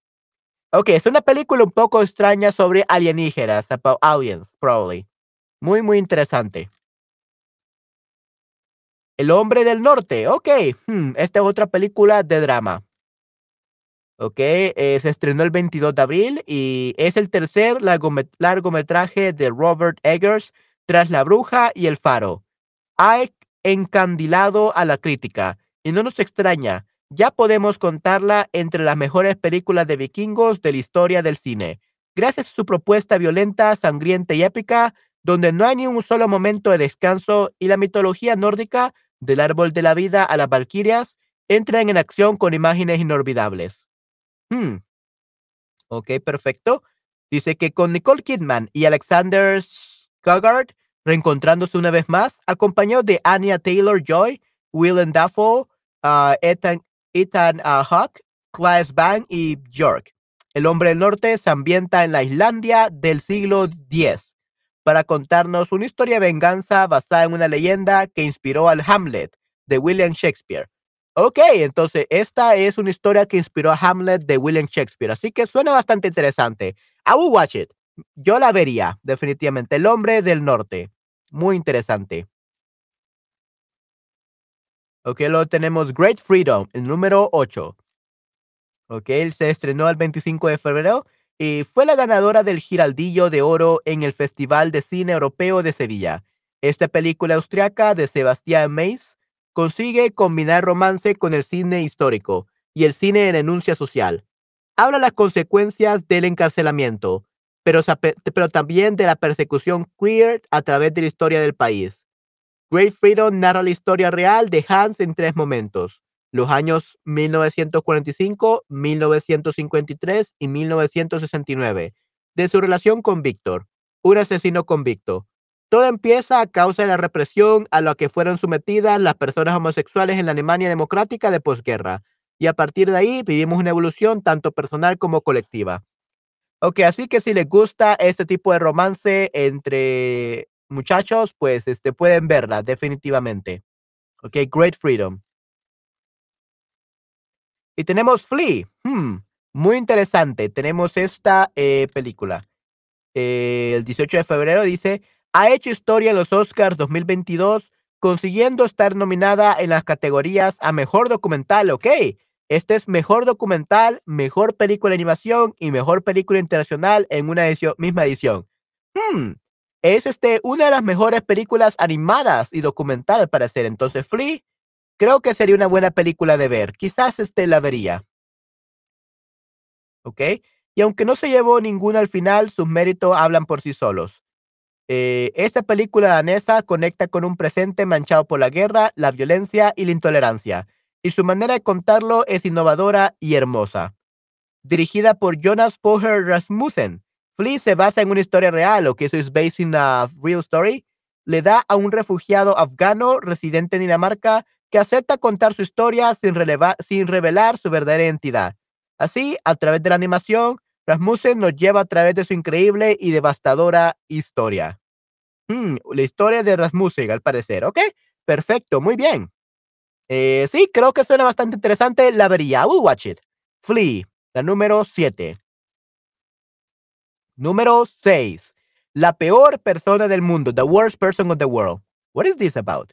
Okey, es una película un poco extraña sobre alienígenas, about aliens, probably. Muy, muy interesante. El hombre del norte, okey, mm, esta es otra película de drama. Okey, eh, se estrenó el 22 de abril y es el tercer largome largometraje de Robert Eggers tras La bruja y El faro. Ha encandilado a la crítica y no nos extraña, ya podemos contarla entre las mejores películas de vikingos de la historia del cine. Gracias a su propuesta violenta, sangrienta y épica, donde no hay ni un solo momento de descanso y la mitología nórdica, del árbol de la vida a las valquirias, entran en acción con imágenes inolvidables. Hmm. Ok, perfecto. Dice que con Nicole Kidman y Alexander Skarsgård reencontrándose una vez más, acompañado de Anya Taylor-Joy, Willem Dafoe, uh, Ethan, uh, Hawke, Claes Bang y Björk. El hombre del norte se ambienta en la Islandia del siglo X para contarnos una historia de venganza basada en una leyenda que inspiró al Hamlet de William Shakespeare. Ok, entonces esta es una historia que inspiró a Hamlet de William Shakespeare, así que suena bastante interesante. I will watch it. Yo la vería, definitivamente. El hombre del norte. Muy interesante. Ok, luego tenemos Great Freedom, el número 8. Ok, se estrenó el 25 de febrero fue la ganadora del Giraldillo de Oro en el Festival de Cine Europeo de Sevilla. Esta película austriaca de Sebastián Mays consigue combinar romance con el cine histórico y el cine en denuncia social. Habla las consecuencias del encarcelamiento, pero, pero también de la persecución queer a través de la historia del país. Great Freedom narra la historia real de Hans en tres momentos, los años 1945, 1953 y 1969, de su relación con Víctor, un asesino convicto. Todo empieza a causa de la represión a la que fueron sometidas las personas homosexuales en la Alemania democrática de posguerra, y a partir de ahí vivimos una evolución tanto personal como colectiva. Ok, así que si les gusta este tipo de romance entre muchachos, pues este, pueden verla definitivamente. Ok, Great Freedom. Y tenemos Flea. Hmm, muy interesante. Tenemos esta eh, película. Eh, el 18 de febrero dice, ha hecho historia en los Oscars 2022, consiguiendo estar nominada en las categorías a Mejor Documental. Ok, este es Mejor Documental, Mejor Película de Animación y Mejor Película Internacional en una misma edición. Hmm, es este, una de las mejores películas animadas y documental al parecer. Entonces, Flea, creo que sería una buena película de ver. Quizás este la vería. ¿Ok? Y aunque no se llevó ninguna al final, sus méritos hablan por sí solos. Eh, esta película danesa conecta con un presente manchado por la guerra, la violencia y la intolerancia, y su manera de contarlo es innovadora y hermosa. Dirigida por Jonas Poher Rasmussen, Flea se basa en una historia real, o que eso es based in a real story. Le da a un refugiado afgano residente en Dinamarca que acepta contar su historia sin, revelar su verdadera identidad. Así, a través de la animación, Rasmussen nos lleva a través de su increíble y devastadora historia. Hmm, la historia de Rasmussen, al parecer. Ok, perfecto, muy bien. Eh, sí, creo que suena bastante interesante. La vería. I will watch it. Flea, la número 7. Número 6. La peor persona del mundo. The worst person of the world. What is this about?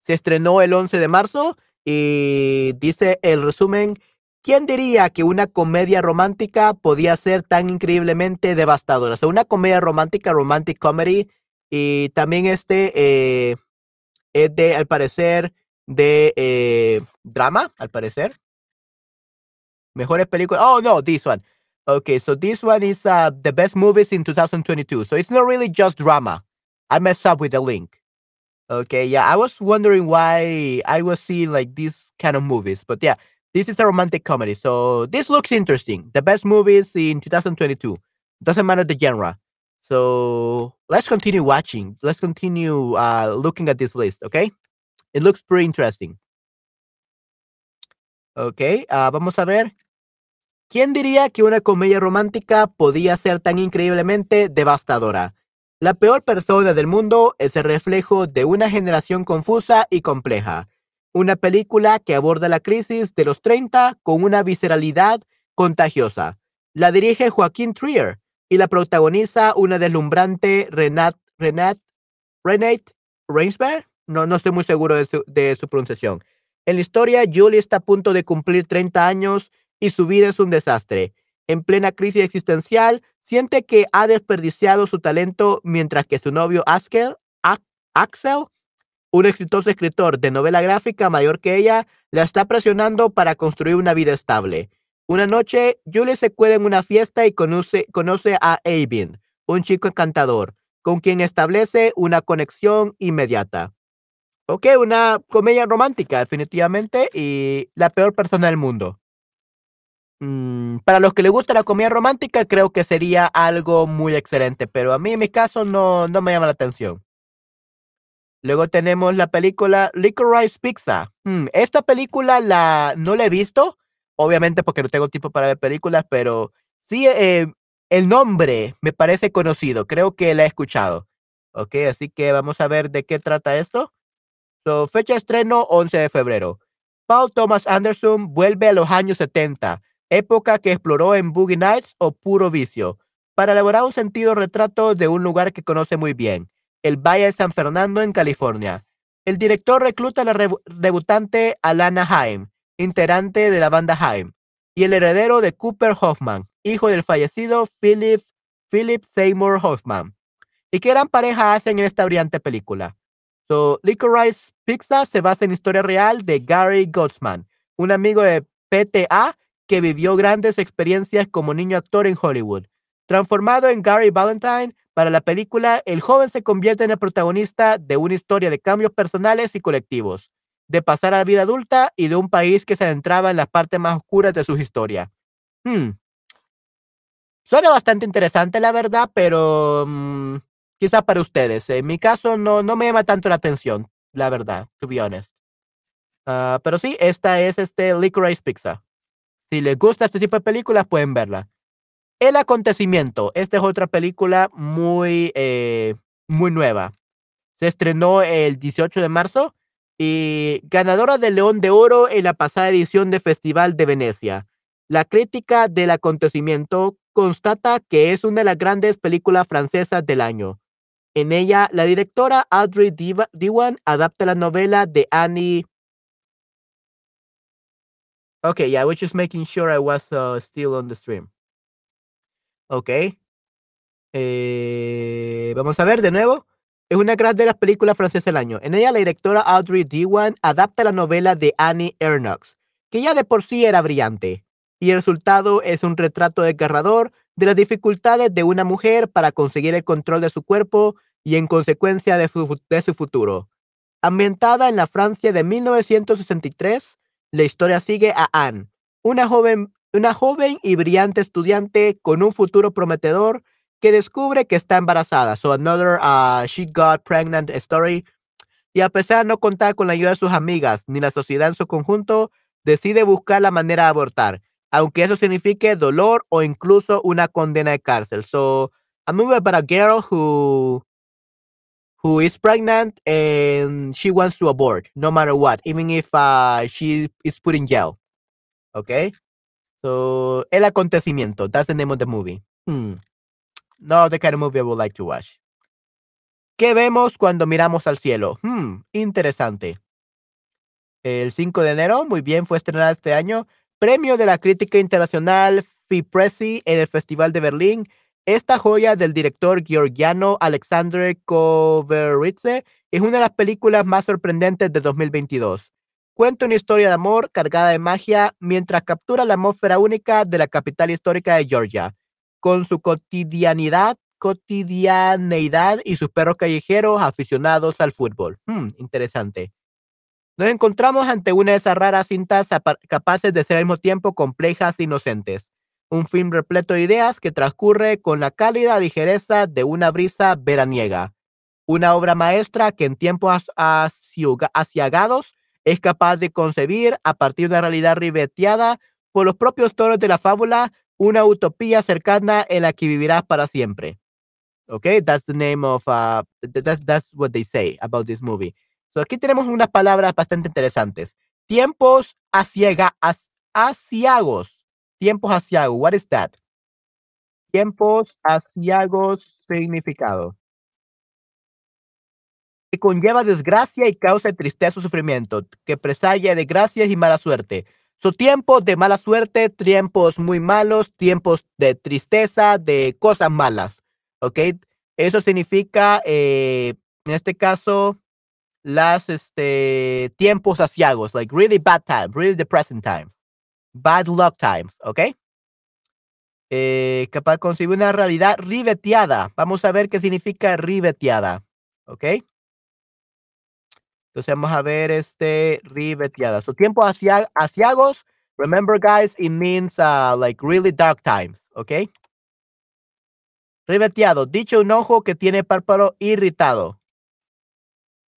Se estrenó el 11 de marzo y dice el resumen. ¿Quién diría que una comedia romántica podía ser tan increíblemente devastadora? O una comedia romántica, romantic comedy, y también este eh, es de, al parecer, de eh, drama, al parecer. Mejores películas. Oh, no, this one. Okay, so this one is uh, the best movies in 2022. So it's not really just drama. I messed up with the link. Okay, yeah, I was wondering why I was seeing like these kind of movies, but yeah, this is a romantic comedy. So this looks interesting. The best movies in 2022. Doesn't matter the genre. So let's continue watching. Let's continue uh, looking at this list, okay? It looks pretty interesting. Okay, uh, vamos a ver ¿Quién diría que una comedia romántica podía ser tan increíblemente devastadora? La peor persona del mundo es el reflejo de una generación confusa y compleja. Una película que aborda la crisis de los 30 con una visceralidad contagiosa. La dirige Joaquín Trier y la protagoniza una deslumbrante Renat, Renat, Renate Reinsberg. No, no estoy muy seguro de su, de su pronunciación. En la historia, Julie está a punto de cumplir 30 años y su vida es un desastre. En plena crisis existencial, siente que ha desperdiciado su talento mientras que su novio Axel, Axel Un exitoso escritor de novela gráfica mayor que ella la está presionando para construir una vida estable. Una noche, Julie se cuela en una fiesta y conoce, conoce a Avin, un chico encantador, con quien establece una conexión inmediata. Ok, una comedia romántica, definitivamente, y la peor persona del mundo. Mm, para los que les gusta la comedia romántica, creo que sería algo muy excelente, pero a mí en mi caso no, no me llama la atención. Luego tenemos la película Licorice Pizza. Hmm, esta película la, no la he visto, obviamente porque no tengo tiempo para ver películas, pero sí eh, el nombre me parece conocido, creo que la he escuchado. Ok, así que vamos a ver de qué trata esto. So, fecha de estreno 11 de febrero. Paul Thomas Anderson vuelve a los años 70, época que exploró en Boogie Nights o Puro Vicio, para elaborar un sentido retrato de un lugar que conoce muy bien el Valle de San Fernando en California. El director recluta a la debutante Alana Haim, integrante de la banda Haim, y el heredero de Cooper Hoffman, hijo del fallecido Philip, Philip Seymour Hoffman. ¿Y qué gran pareja hacen en esta brillante película? So, Licorice Pizza se basa en historia real de Gary Gottsman, un amigo de PTA que vivió grandes experiencias como niño actor en Hollywood. Transformado en Gary Valentine, para la película, el joven se convierte en el protagonista de una historia de cambios personales y colectivos, de pasar a la vida adulta y de un país que se adentraba en las partes más oscuras de su historia. Hmm. Suena bastante interesante, la verdad, pero mm, quizá para ustedes. En mi caso, no, no me llama tanto la atención, la verdad, to be honest. Ah, pero sí, esta es este Licorice Pizza. Si les gusta este tipo de películas, pueden verla. El acontecimiento. Esta es otra película muy, eh, muy nueva. Se estrenó el 18 de marzo y ganadora del León de Oro en la pasada edición del Festival de Venecia. La crítica del acontecimiento constata que es una de las grandes películas francesas del año. En ella, la directora Audrey Diwan adapta la novela de Annie. Okay, yeah, I was just making sure I was uh, still on the stream. Ok. Eh, vamos a ver de nuevo. Es una de las películas francesas del año. En ella, la directora Audrey Diwan adapta la novela de Annie Ernaux, que ya de por sí era brillante. Y el resultado es un retrato desgarrador de las dificultades de una mujer para conseguir el control de su cuerpo y, en consecuencia, de su, de su futuro. Ambientada en la Francia de 1963, la historia sigue a Anne, una joven una joven y brillante estudiante con un futuro prometedor que descubre que está embarazada. So another uh, she got pregnant story. Y a pesar de no contar con la ayuda de sus amigas ni la sociedad en su conjunto, decide buscar la manera de abortar, aunque eso signifique dolor o incluso una condena de cárcel. So a movie about a girl who who is pregnant and she wants to abort no matter what, even if uh, she is put in jail. Okay. So, el acontecimiento. That's the name of the movie. Hmm. No, the kind of movie I would like to watch. ¿Qué vemos cuando miramos al cielo? Hmm, interesante. El 5 de enero, muy bien, fue estrenada este año. Premio de la crítica internacional FIPRESI en el Festival de Berlín. Esta joya del director georgiano Alexander Koveritze es una de las películas más sorprendentes de 2022. Cuenta una historia de amor cargada de magia mientras captura la atmósfera única de la capital histórica de Georgia, con su cotidianidad, cotidianeidad y sus perros callejeros aficionados al fútbol. Hmm, interesante. Nos encontramos ante una de esas raras cintas capaces de ser al mismo tiempo complejas e inocentes. Un film repleto de ideas que transcurre con la cálida ligereza de una brisa veraniega. Una obra maestra que en tiempos asiagados es capaz de concebir a partir de una realidad ribeteada por los propios tonos de la fábula una utopía cercana en la que vivirás para siempre. Okay, that's the name of uh, that's that's what they say about this movie. So aquí tenemos unas palabras bastante interesantes. Tiempos asiaga, asiagos. Tiempos asiagos. What is that? Tiempos asiagos significado que conlleva desgracia y causa tristeza o sufrimiento, que presagia de gracias y mala suerte. Son tiempos de mala suerte, tiempos muy malos, tiempos de tristeza, de cosas malas. ¿Ok? Eso significa, eh, en este caso, las este, tiempos asiagos, like really bad times, really depressing times, bad luck times, ¿ok? Eh, capaz de concebir una realidad ribeteada. Vamos a ver qué significa ribeteada, ¿ok? Entonces vamos a ver este ribeteada. Su tiempos asiagos, remember guys, it means uh, like really dark times, ¿ok? Ribeteado, dicho un ojo que tiene párpado irritado.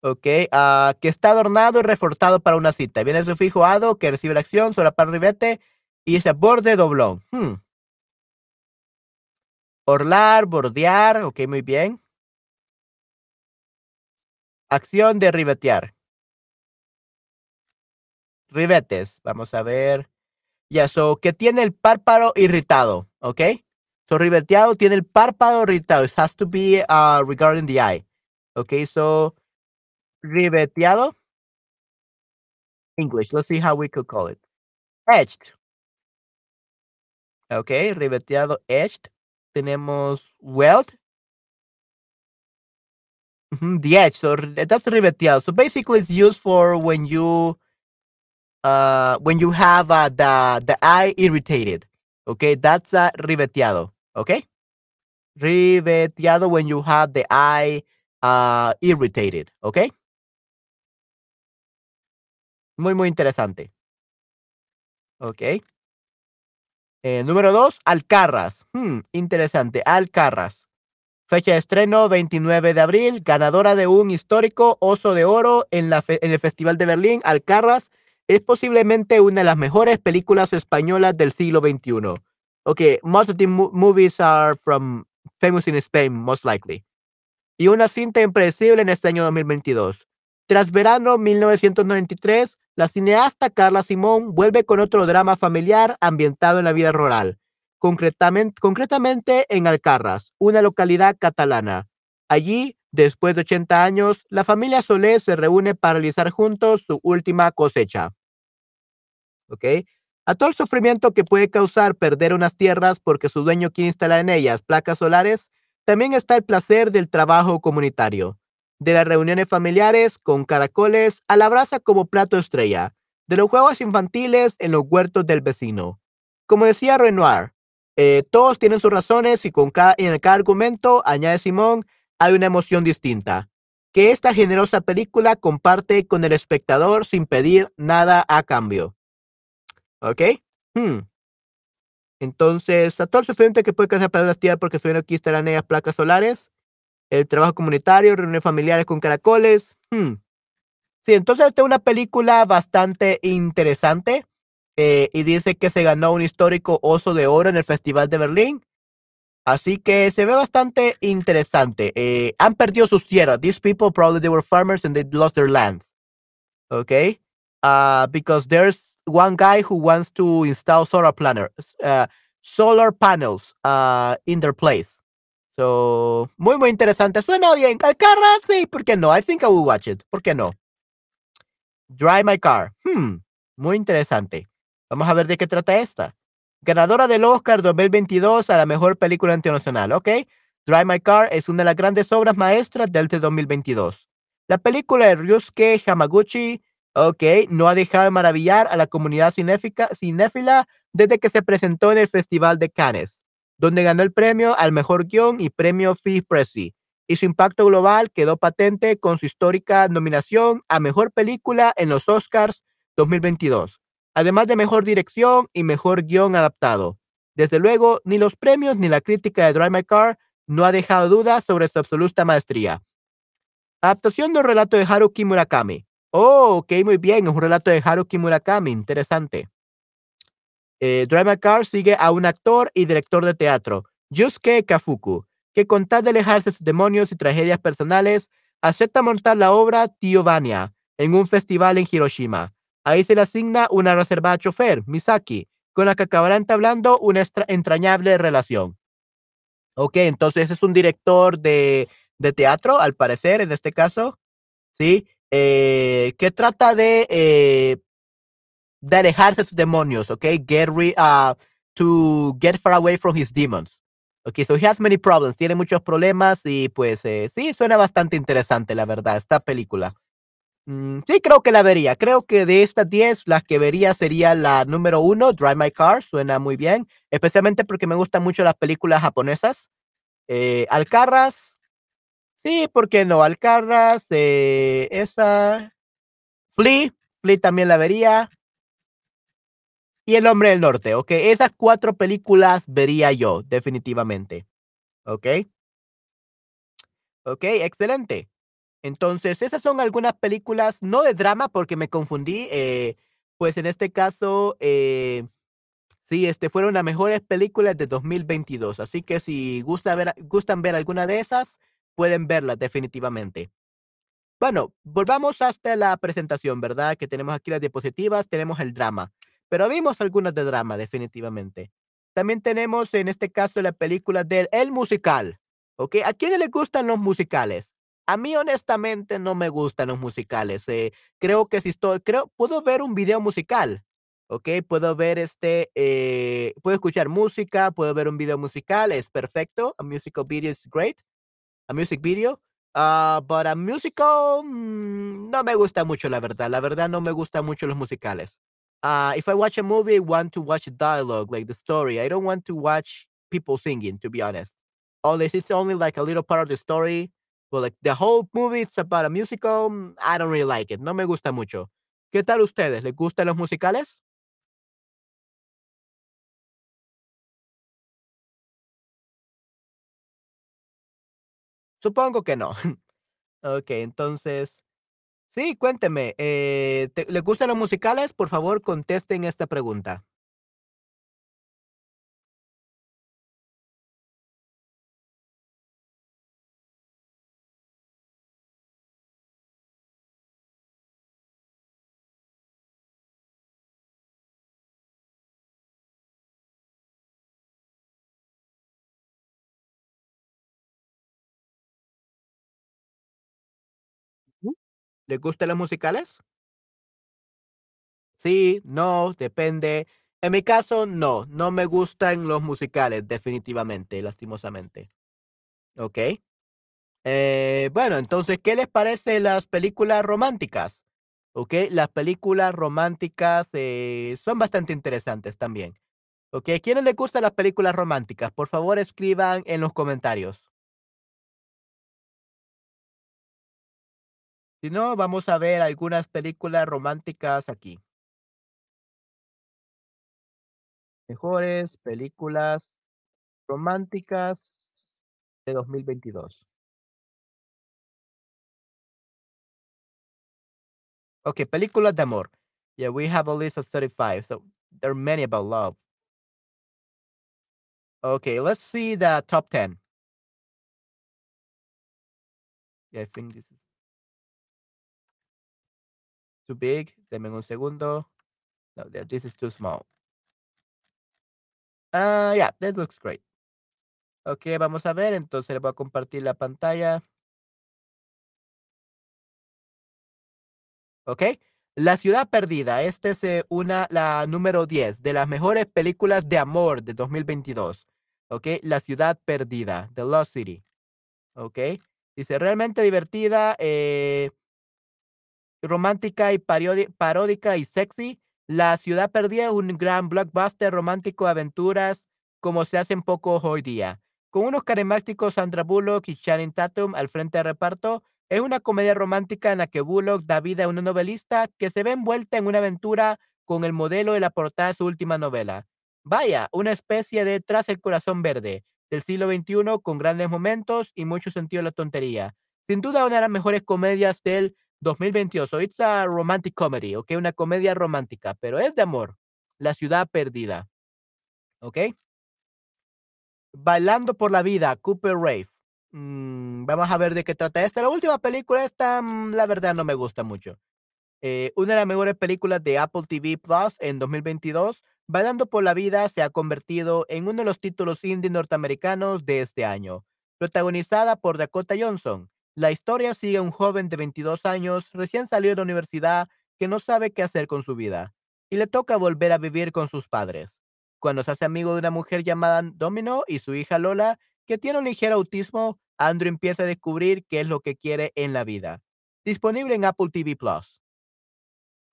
Ok, uh, que está adornado y reforzado para una cita. Viene el sufijo ado que recibe la acción, para ribete y ese borde doblón. Hmm. Orlar, bordear, ok, muy bien. Acción de ribetear. Ribetes, vamos a ver. Ya, so, que tiene el párpado irritado, ok. So, ribeteado tiene el párpado irritado. It has to be uh, regarding the eye. Ok, so, ribeteado. English. Let's see how we could call it. Etched. Okay, ribeteado, etched. Tenemos weld. The edge. So that's ribeteado. So basically, it's used for when you uh when you have uh, the the eye irritated. Okay, that's uh, ribeteado. Okay, ribeteado when you have the eye uh irritated. Okay. Muy, muy interesante. Ok. Eh, número dos, Alcarras. Hmm, interesante. Alcarras. Fecha de estreno 29 de abril. Ganadora de un histórico Oso de Oro en, la en el Festival de Berlín. Alcarras es posiblemente una de las mejores películas españolas del siglo XXI. Ok, most of the movies are from famous in Spain, most likely. Y una cinta impredecible en este año 2022. Tras verano 1993, la cineasta Carla Simón vuelve con otro drama familiar ambientado en la vida rural, concretamente, en Alcarras, una localidad catalana. Allí, después de 80 años, la familia Solé se reúne para realizar juntos su última cosecha. ¿Ok? A todo el sufrimiento que puede causar perder unas tierras porque su dueño quiere instalar en ellas placas solares, también está el placer del trabajo comunitario de las reuniones familiares con caracoles a la brasa como plato estrella, de los juegos infantiles en los huertos del vecino. Como decía Renoir, eh, todos tienen sus razones y con cada, en cada argumento, añade Simón, hay una emoción distinta, que esta generosa película comparte con el espectador sin pedir nada a cambio. ¿Ok? Hmm. Entonces, a todo el sufrimiento que puede causar para una tierras porque estuvieron aquí estarán placas solares, el trabajo comunitario, reuniones familiares con caracoles. Hmm. Sí, entonces esta es una película bastante interesante eh, y dice que se ganó un histórico oso de oro en el Festival de Berlín. Así que se ve bastante interesante. Eh, han perdido sus tierras. These people probably they were farmers and they lost their lands. Okay? Uh, because there's one guy who wants to install solar planners, uh, solar panels uh, in their place. So, muy, muy interesante. Suena bien. Carra, sí, ¿por qué no? I think I will watch it. ¿Por qué no? Drive My Car. Hmm, muy interesante. Vamos a ver de qué trata esta. Ganadora del Oscar 2022 a la mejor película internacional, ¿ok? Drive My Car es una de las grandes obras maestras del 2022. La película de Ryusuke Hamaguchi, ok, no ha dejado de maravillar a la comunidad cinéfila desde que se presentó en el Festival de Cannes donde ganó el premio al mejor guion y premio Fee Pressy. Y su impacto global quedó patente con su histórica nominación a mejor película en los Oscars 2022, además de mejor dirección y mejor guion adaptado. Desde luego, ni los premios ni la crítica de Drive My Car no ha dejado dudas sobre su absoluta maestría. Adaptación de un relato de Haruki Murakami. Oh, ok, muy bien, es un relato de Haruki Murakami, interesante. Eh, Drive Car sigue a un actor y director de teatro, Yusuke Kafuku, que con tal de alejarse de sus demonios y tragedias personales, acepta montar la obra Tío Vania en un festival en Hiroshima. Ahí se le asigna una reservada chofer, Misaki, con la que acabará entablando una entrañable relación. Ok, entonces es un director de, teatro, al parecer, en este caso, ¿sí? Eh, que trata de eh, de alejarse de sus demonios, ¿ok? Get re, uh, to get far away from his demons. Ok, so he has many problems, tiene muchos problemas y pues eh, sí, suena bastante interesante, la verdad, esta película. Mm, sí, creo que la vería. Creo que de estas 10, las que vería sería la número uno, Drive My Car, suena muy bien, especialmente porque me gustan mucho las películas japonesas. Eh, Alcarraz, sí, ¿por qué no? Alcarraz, eh, esa, Flea, Flea también la vería. Y El Hombre del Norte, okey, esas 4 películas vería yo, definitivamente, ¿okey? Okey, excelente. Entonces, esas son algunas películas, no de drama, porque me confundí, eh, pues, en este caso, eh, sí, este, fueron las mejores películas de 2022, así que si gustan ver alguna de esas, pueden verlas definitivamente. Bueno, volvamos hasta la presentación, ¿verdad? Que tenemos aquí las diapositivas, tenemos el drama, pero vimos algunas de drama, definitivamente. También tenemos, en este caso, la película del El Musical, ¿okey? ¿A quiénes les gustan los musicales? A mí, honestamente, no me gustan los musicales, eh, creo que si estoy creo puedo ver un video musical, ¿okey? Puedo ver, este, eh, puedo escuchar música, puedo ver un video musical, es perfecto, a musical video is great, a music video, ah, but a musical, mm, no me gusta mucho, la verdad, la verdad no me gustan mucho los musicales. Ah, if I watch a movie, I want to watch dialogue, like the story, I don't want to watch people singing, to be honest. Unless it's only like a little part of the story, but like the whole movie is about a musical, mm, I don't really like it, no me gusta mucho. ¿Qué tal ustedes? ¿Les gustan los musicales? Supongo que no. Okey, entonces, sí, cuénteme, eh, ¿te les gustan los musicales? Por favor, contesten esta pregunta. ¿Les gustan los musicales? Sí, no, depende. En mi caso, no, no me gustan los musicales, definitivamente, lastimosamente. Okey. Eh, bueno, entonces, ¿qué les parece las películas románticas? Okey, las películas románticas, eh, son bastante interesantes también. ¿a quiénes les gustan las películas románticas? Por favor, escriban en los comentarios. Si no, vamos a ver algunas películas románticas aquí. Mejores películas románticas de 2022. Okay, películas de amor. Yeah, we have a list of 35, so there are many about love. Okay, let's see the top 10. Yeah, I think this is too big. Deme un segundo. No, th this is too small. Ah, yeah, that looks great. Okey, vamos a ver, entonces les voy a compartir la pantalla. Okey. La ciudad perdida, esta es, eh, una la número 10 de las mejores películas de amor de 2022. Okey, La ciudad perdida, The Lost City. Okey. Dice: "Realmente divertida, eh" romántica y paródica y sexy, La ciudad perdida es un gran blockbuster romántico, aventuras como se hacen pocos hoy día. Con unos carismáticos Sandra Bullock y Channing Tatum al frente de reparto, es una comedia romántica en la que Bullock da vida a una novelista que se ve envuelta en una aventura con el modelo de la portada de su última novela. Vaya, una especie de Tras el corazón verde, del siglo XXI con grandes momentos y mucho sentido de la tontería. Sin duda, una de las mejores comedias del 2022. So it's a romantic comedy, ¿okey? Una comedia romántica, pero es de amor. La ciudad perdida. ¿Okey? Bailando por la vida, Cooper Rave. Mm, vamos a ver de qué trata esta. La última película, esta, mm, la verdad no me gusta mucho. Eh, una de las mejores películas de Apple TV Plus en 2022, Bailando por la vida se ha convertido en uno de los títulos indie norteamericanos de este año. Protagonizada por Dakota Johnson, la historia sigue a un joven de 22 años, recién salido de la universidad, que no sabe qué hacer con su vida, y le toca volver a vivir con sus padres. Cuando se hace amigo de una mujer llamada Domino y su hija Lola, que tiene un ligero autismo, Andrew empieza a descubrir qué es lo que quiere en la vida. Disponible en Apple TV Plus.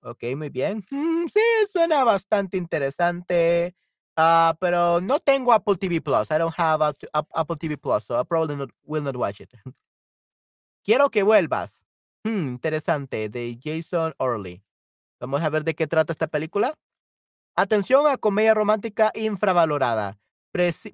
Ok, muy bien. Mm, sí, suena bastante interesante. Ah, pero no tengo Apple TV Plus. I don't have Apple TV Plus, so I probably not, will not watch it. Quiero que vuelvas. Hmm, interesante, de Jason Orley. Vamos a ver de qué trata esta película. Atención a comedia romántica infravalorada.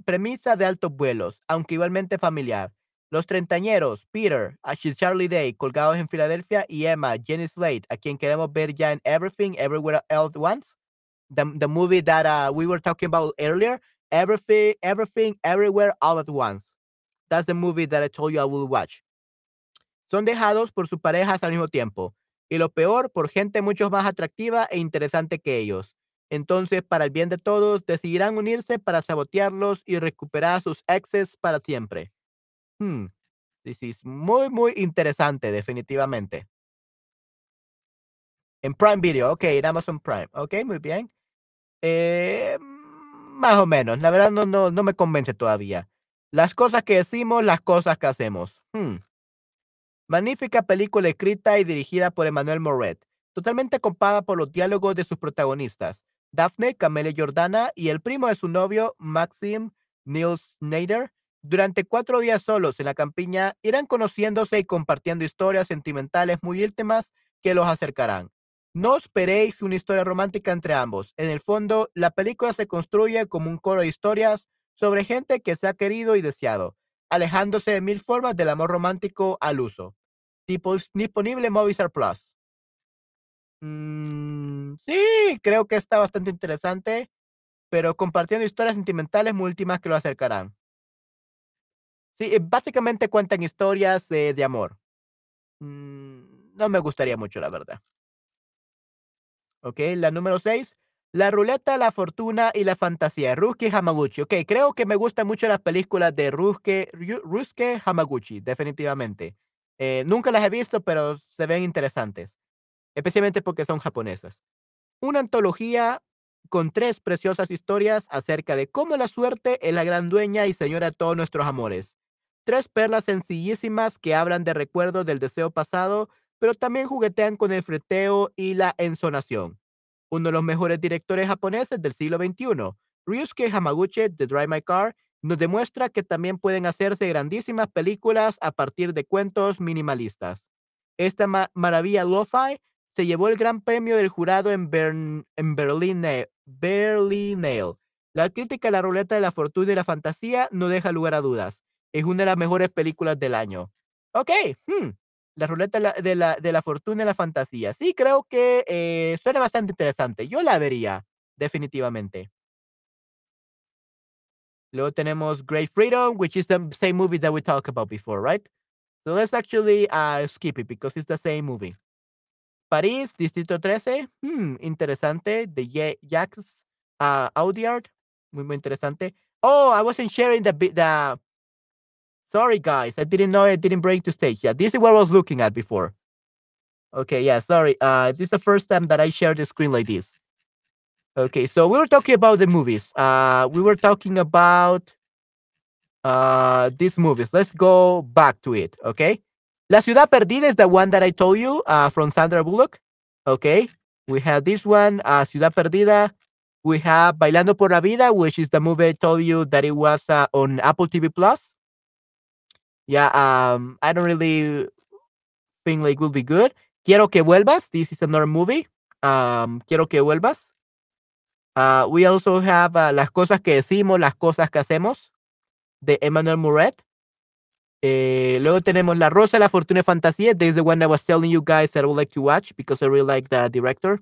premisa de altos vuelos, aunque igualmente familiar. Los treintañeros, Peter, Charlie Day, colgados en Filadelfia, y Emma, Jenny Slate, a quien queremos ver ya en Everything, Everywhere All at Once. The, the movie that uh, we were talking about earlier. Everything, Everything, Everywhere All at Once. That's the movie that I told you I will watch. Son dejados por sus parejas al mismo tiempo. Y lo peor, por gente mucho más atractiva e interesante que ellos. Entonces, para el bien de todos, decidirán unirse para sabotearlos y recuperar sus exes para siempre. Hmm. This is muy, muy interesante, definitivamente. En Prime Video, ok, en Amazon Prime. Ok, muy bien. Eh, más o menos. La verdad no, no, no me convence todavía. Las cosas que decimos, las cosas que hacemos. Hmm. Magnífica película escrita y dirigida por Emmanuel Moret, totalmente copada por los diálogos de sus protagonistas, Daphne, Camelia Jordana y el primo de su novio, Maxim Niels Schneider, durante cuatro días solos en la campiña, irán conociéndose y compartiendo historias sentimentales muy íntimas que los acercarán. No esperéis una historia romántica entre ambos. En el fondo, la película se construye como un coro de historias sobre gente que se ha querido y deseado, alejándose de mil formas del amor romántico al uso. Disponible en Movistar Plus. Mm, sí, creo que está bastante interesante, pero compartiendo historias sentimentales muy últimas que lo acercarán. Sí, eh, básicamente cuentan historias eh, de amor. Mm, no me gustaría mucho, la verdad. Ok, la número 6. La ruleta, la fortuna y la fantasía. Rusuke Hamaguchi. Ok, creo que me gustan mucho las películas de Rusuke, Rusuke Hamaguchi, definitivamente. Eh, nunca las he visto, pero se ven interesantes. Especialmente porque son japonesas. Una antología con tres preciosas historias acerca de cómo la suerte es la gran dueña y señora de todos nuestros amores. Tres perlas sencillísimas que hablan de recuerdos del deseo pasado, pero también juguetean con el freteo y la ensonación. Uno de los mejores directores japoneses del siglo XXI, Ryusuke Hamaguchi de Drive My Car, nos demuestra que también pueden hacerse grandísimas películas a partir de cuentos minimalistas. Esta maravilla lo-fi se llevó el gran premio del jurado en, en Berlín, Berlinale. La crítica a la ruleta de la fortuna y la fantasía no deja lugar a dudas es una de las mejores películas del año. Ok, hmm, la ruleta de la, de la, fortuna y la fantasía. Sí, creo que eh, suena bastante interesante. Yo la vería, definitivamente. Luego tenemos Great Freedom, which is the same movie that we talked about before, right? So let's actually uh, skip it because it's the same movie. París, Distrito 13, hmm, interesante. De Jacques uh, Audiard, muy, muy interesante. Oh, I wasn't sharing the, the Sorry, guys. I didn't know I didn't break to stage. Yeah, this is what I was looking at before. Okay, yeah, sorry. Uh, this is the first time that I share the screen like this. Okay, so we were talking about the movies. Uh, we were talking about uh, these movies. Let's go back to it, okay? La Ciudad Perdida is the one that I told you uh, from Sandra Bullock. Okay, we have this one, uh, Ciudad Perdida. We have Bailando por la Vida, which is the movie I told you that it was uh, on Apple TV Plus. Yeah, um, I don't really think like will be good. Quiero que vuelvas. This is another movie. Um, quiero que vuelvas. Uh, we also have uh, Las cosas que decimos, las cosas que hacemos de Emmanuel Muret. Eh, luego tenemos La Rosa, La Fortuna y Fantasía. This is the one I was telling you guys that I would like to watch because I really like the director.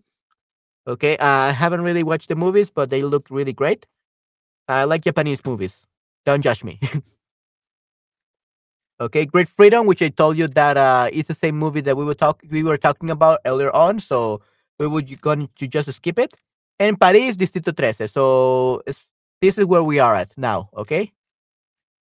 Okay, uh, I haven't really watched the movies, but they look really great. I like Japanese movies. Don't judge me. Okay, Great Freedom, which I told you that uh, it's the same movie that we were talk we were talking about earlier on, so we were going to just skip it. And Paris, Distrito 13. So this is where we are at now, okay?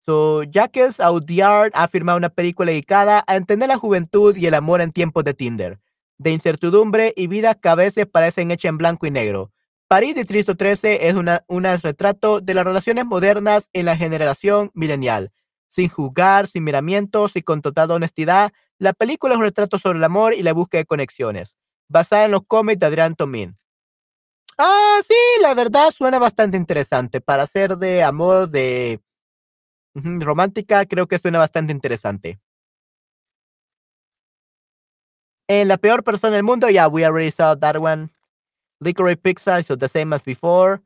So, Jacques Audiard ha firmado una película dedicada a entender la juventud y el amor en tiempos de Tinder, de incertidumbre y vida que a veces parecen hechas en blanco y negro. París Distrito 13 es un retrato de las relaciones modernas en la generación milenial Sin juzgar, sin miramientos y con total honestidad, la película es un retrato sobre el amor y la búsqueda de conexiones, basada en los cómics de Adrián Tomín. Ah, sí, la verdad suena bastante interesante. Para ser de amor, de romántica, creo que suena bastante interesante. En La peor persona del mundo, yeah, we already saw that one. Licorice Pizza, so the same as before.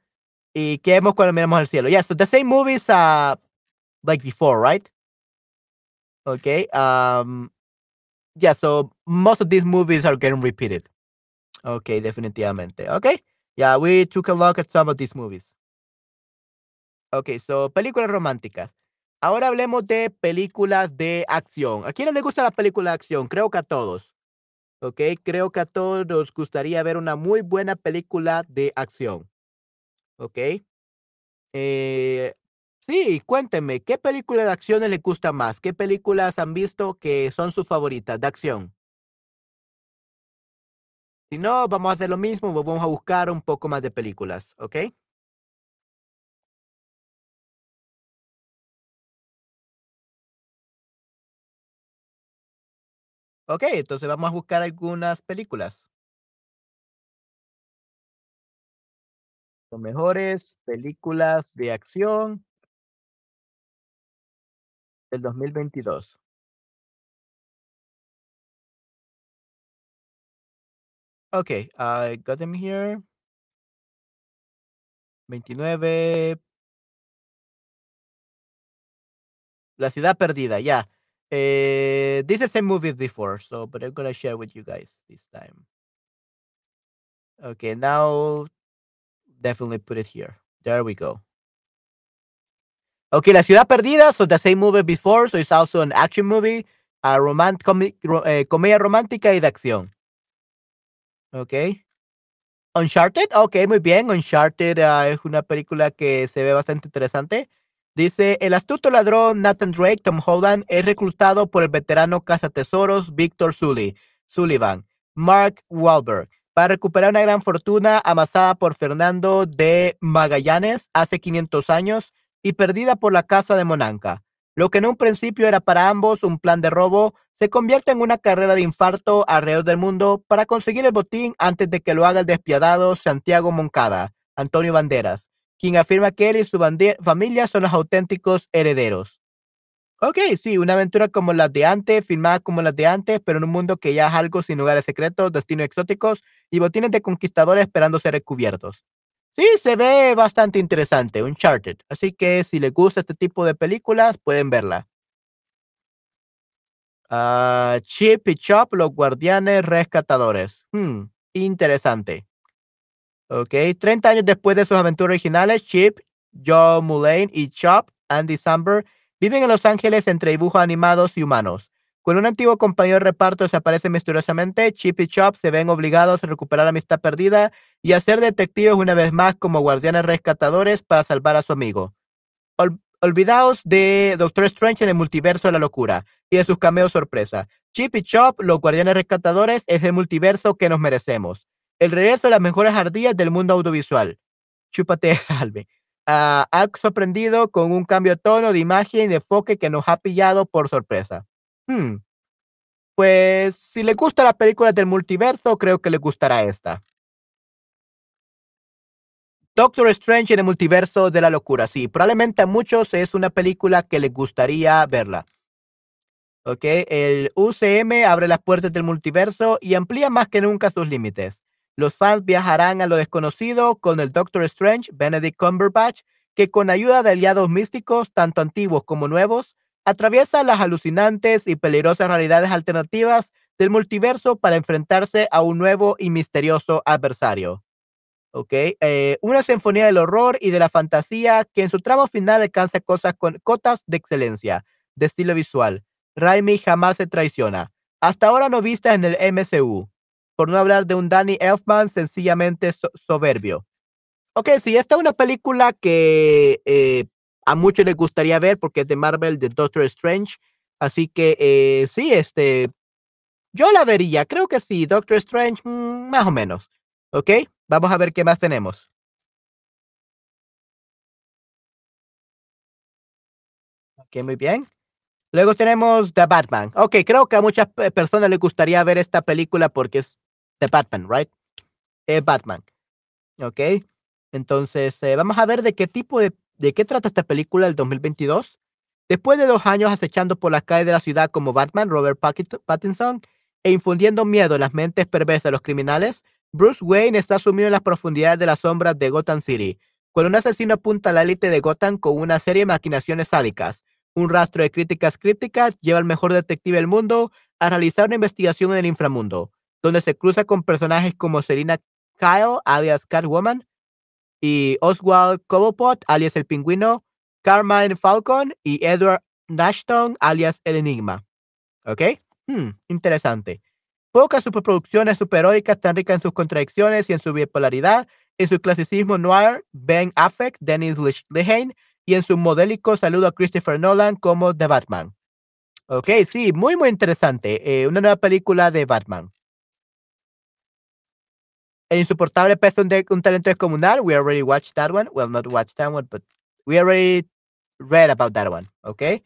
¿Y qué vemos cuando miramos al cielo? Yeah, so the same movies uh, like before, right? Okay. Um, yeah, so most of these movies are getting repeated. Okay, definitivamente. Okay. Yeah, we took a look at some of these movies. Okay, so películas románticas. Ahora hablemos de películas de acción. ¿A quiénes les gusta la película de acción? Creo que a todos. Ok, creo que a todos gustaría ver una muy buena película de acción. Ok. Eh, sí, cuéntenme, ¿qué película de acción les gusta más? ¿Qué películas han visto que son sus favoritas de acción? Si no, vamos a hacer lo mismo, vamos a buscar un poco más de películas, ¿ok? Ok, entonces vamos a buscar algunas películas. Las mejores películas de acción del 2022. Okay, I got them here. 29. La ciudad perdida, yeah. Eh, this is the movie before, so but I'm gonna share with you guys this time. Okay, now definitely put it here. There we go. Okay, La Ciudad Perdida, so the same movie before, so it's also an action movie, a ro- eh, comedia romántica y de acción. Okay. Uncharted, ok, muy bien. Uncharted ah, es una película que se ve bastante interesante. Dice, el astuto ladrón Nathan Drake, Tom Holland, es reclutado por el veterano cazatesoros Victor Sully, Sullivan, Mark Wahlberg, para recuperar una gran fortuna amasada por Fernando de Magallanes hace 500 años y perdida por la casa de Monanca. Lo que en un principio era para ambos un plan de robo, se convierte en una carrera de infarto alrededor del mundo para conseguir el botín antes de que lo haga el despiadado Santiago Moncada, Antonio Banderas, quien afirma que él y su familia son los auténticos herederos. Ok, sí, una aventura como las de antes, filmada como las de antes, pero en un mundo que ya es algo sin lugares secretos, destinos exóticos y botines de conquistadores esperando ser descubiertos. Sí, se ve bastante interesante, Uncharted. Así que si les gusta este tipo de películas, pueden verla. Ah, Chip y Chop, los guardianes rescatadores. Hmm, interesante. Ok, 30 años después de sus aventuras originales, Chip, Joe Mullane y Chop, Andy Samberg, viven en Los Ángeles entre dibujos animados y humanos. Cuando un antiguo compañero de reparto desaparece misteriosamente, Chip y Chop se ven obligados a recuperar la amistad perdida y a ser detectives una vez más como guardianes rescatadores para salvar a su amigo. Ol- olvidaos de Doctor Strange en el multiverso de la locura y de sus cameos sorpresa. Chip y Chop, los guardianes rescatadores, es el multiverso que nos merecemos. El regreso de las mejores ardillas del mundo audiovisual. Chúpate salve. Ah, ha sorprendido con un cambio de tono, de imagen y de enfoque que nos ha pillado por sorpresa. Hmm, Pues si le gusta la película del multiverso, creo que le gustará esta. Doctor Strange en el multiverso de la locura. Sí, probablemente a muchos es una película que les gustaría verla. Ok, el UCM abre las puertas del multiverso y amplía más que nunca sus límites. Los fans viajarán a lo desconocido con el Doctor Strange, Benedict Cumberbatch, que con ayuda de aliados místicos, tanto antiguos como nuevos, atraviesa las alucinantes y peligrosas realidades alternativas del multiverso para enfrentarse a un nuevo y misterioso adversario. ¿ok? Eh, una sinfonía del horror y de la fantasía que en su tramo final alcanza cosas con cotas de excelencia, de estilo visual. Raimi jamás se traiciona. Hasta ahora no vista en el MCU. Por no hablar de un Danny Elfman sencillamente so- soberbio. Ok, sí, esta es una película que eh, a muchos les gustaría ver porque es de Marvel, de Doctor Strange. Así que eh, sí, este, yo la vería. Creo que sí, Doctor Strange, mm, más o menos. ¿Ok? Vamos a ver qué más tenemos. Ok, muy bien. Luego tenemos The Batman. Ok, creo que a muchas personas les gustaría ver esta película porque es The Batman, right? Es Batman. Ok. Entonces, eh, vamos a ver de qué tipo de, de qué trata esta película del 2022. Después de dos años acechando por las calles de la ciudad como Batman, Robert Pattinson, e infundiendo miedo en las mentes perversas de los criminales, Bruce Wayne está sumido en las profundidades de las sombras de Gotham City, cuando un asesino apunta a la élite de Gotham con una serie de maquinaciones sádicas. Un rastro de críticas crípticas lleva al mejor detective del mundo a realizar una investigación en el inframundo, donde se cruza con personajes como Selina Kyle, alias Catwoman, y Oswald Cobblepot, alias el pingüino, Carmine Falcon y Edward Nashton, alias el enigma. ¿Ok? Hmm, interesante. Pocas superproducciones superheroicas tan ricas en sus contradicciones y en su bipolaridad, en su clasicismo noir, Ben Affleck, Dennis Lehane, y en su modélico saludo a Christopher Nolan como The Batman. Ok, sí, muy, muy interesante. Eh, una nueva película de Batman. El insoportable peso de un talento descomunal. We already watched that one. Well, not watched that one, but we already read about that one. Okay.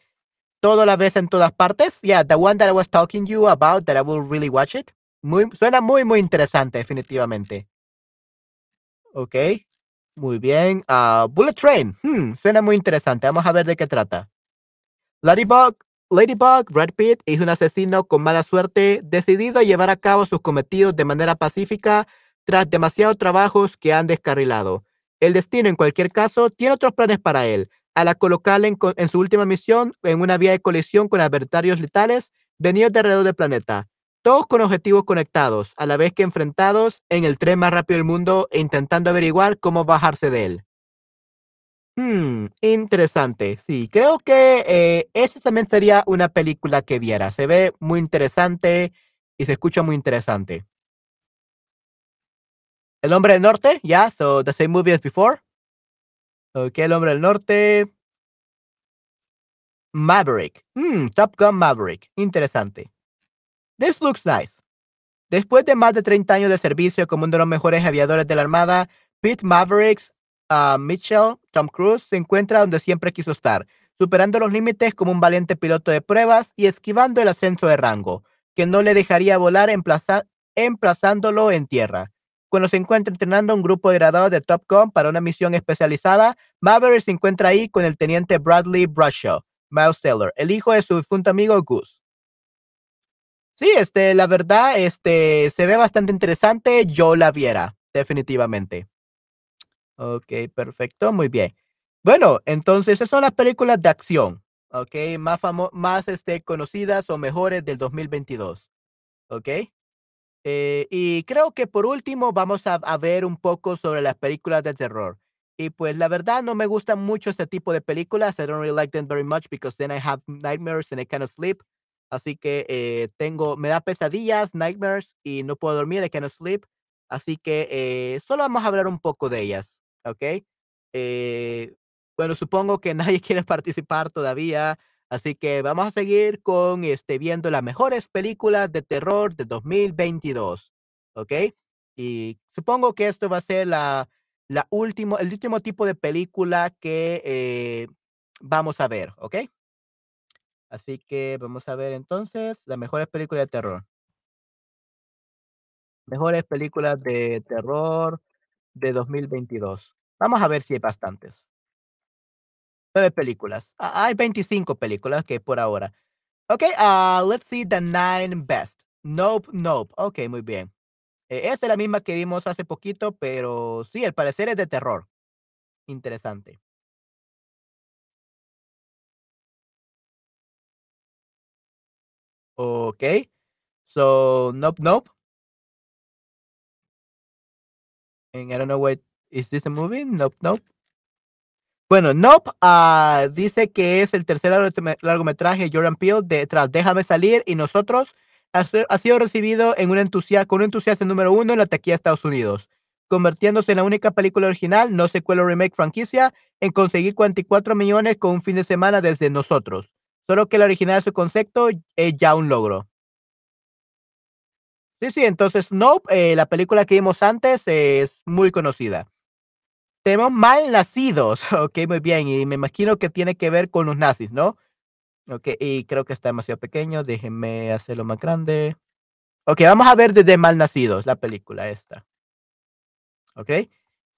Todo la vez en todas partes. Yeah, the one that I was talking to you about, that I will really watch it. Muy, suena muy, muy interesante, definitivamente. Ok. Muy bien. Uh, Bullet Train. Hmm, suena muy interesante. Vamos a ver de qué trata. Ladybug, Ladybug, Brad Pitt es un asesino con mala suerte, decidido a llevar a cabo sus cometidos de manera pacífica tras demasiados trabajos que han descarrilado. El destino, en cualquier caso, tiene otros planes para él. Al colocarle en, su última misión en una vía de colisión con adversarios letales venidos de alrededor del planeta, todos con objetivos conectados, a la vez que enfrentados en el tren más rápido del mundo e intentando averiguar cómo bajarse de él. Hmm, interesante. Sí, creo que eh, esta también sería una película que viera. Se ve muy interesante y se escucha muy interesante. El hombre del norte, yeah, so the same movie as before. Ok, el hombre del norte. Maverick. Hmm, Top Gun Maverick. Interesante. This looks nice. Después de más de 30 años de servicio como uno de los mejores aviadores de la Armada, Pete Mavericks, uh, Mitchell, Tom Cruise, se encuentra donde siempre quiso estar, superando los límites como un valiente piloto de pruebas y esquivando el ascenso de rango, que no le dejaría volar emplazándolo en tierra. Cuando se encuentra entrenando un grupo de graduados de Top Gun para una misión especializada, Maverick se encuentra ahí con el teniente Bradley Brushaw, Miles Taylor, el hijo de su difunto amigo Goose. Sí, este, la verdad, este, se ve bastante interesante. Yo la viera, definitivamente. Ok, perfecto, muy bien. Bueno, entonces esas son las películas de acción, ok, más, más este, conocidas o mejores del 2022, ok. Eh, y creo que por último vamos a, ver un poco sobre las películas de terror. Y pues la verdad no me gustan mucho este tipo de películas. I don't really like them very much because then I have nightmares and I cannot sleep. Así que eh, tengo, me da pesadillas, nightmares y no puedo dormir, I cannot sleep. Así que eh, solo vamos a hablar un poco de ellas, ¿ok? bueno, supongo que nadie quiere participar todavía. Así que vamos a seguir con este, viendo las mejores películas de terror de 2022. ¿Ok? Y supongo que esto va a ser la, la último, el último tipo de película que eh, vamos a ver. ¿Ok? Así que vamos a ver entonces las mejores películas de terror. Mejores películas de terror de 2022. Vamos a ver si hay bastantes películas. hay 25 películas que por ahora. Ok, uh, let's see the nine best. Nope, nope. Ok, muy bien. Eh, esta es la misma que vimos hace poquito, pero sí, al parecer es de terror. Interesante. Ok. So, nope, nope. And I don't know what is this a movie? Nope, nope. Bueno, Nope uh, dice que es el tercer largometraje de Jordan Peele de tras Déjame salir y nosotros ha, sido recibido en un con un entusiasta número uno en la taquilla de Estados Unidos, convirtiéndose en la única película original, no secuela o remake franquicia, en conseguir 44 millones con un fin de semana desde nosotros. Solo que la original de su concepto es ya un logro. Sí, sí, entonces Nope, eh, la película que vimos antes, es muy conocida. Tenemos mal nacidos. Ok, muy bien. Y me imagino que tiene que ver con los nazis, ¿no? Okey, y creo que está demasiado pequeño, déjenme hacerlo más grande. Okey, vamos a ver desde Malnacidos, la película esta. Okey.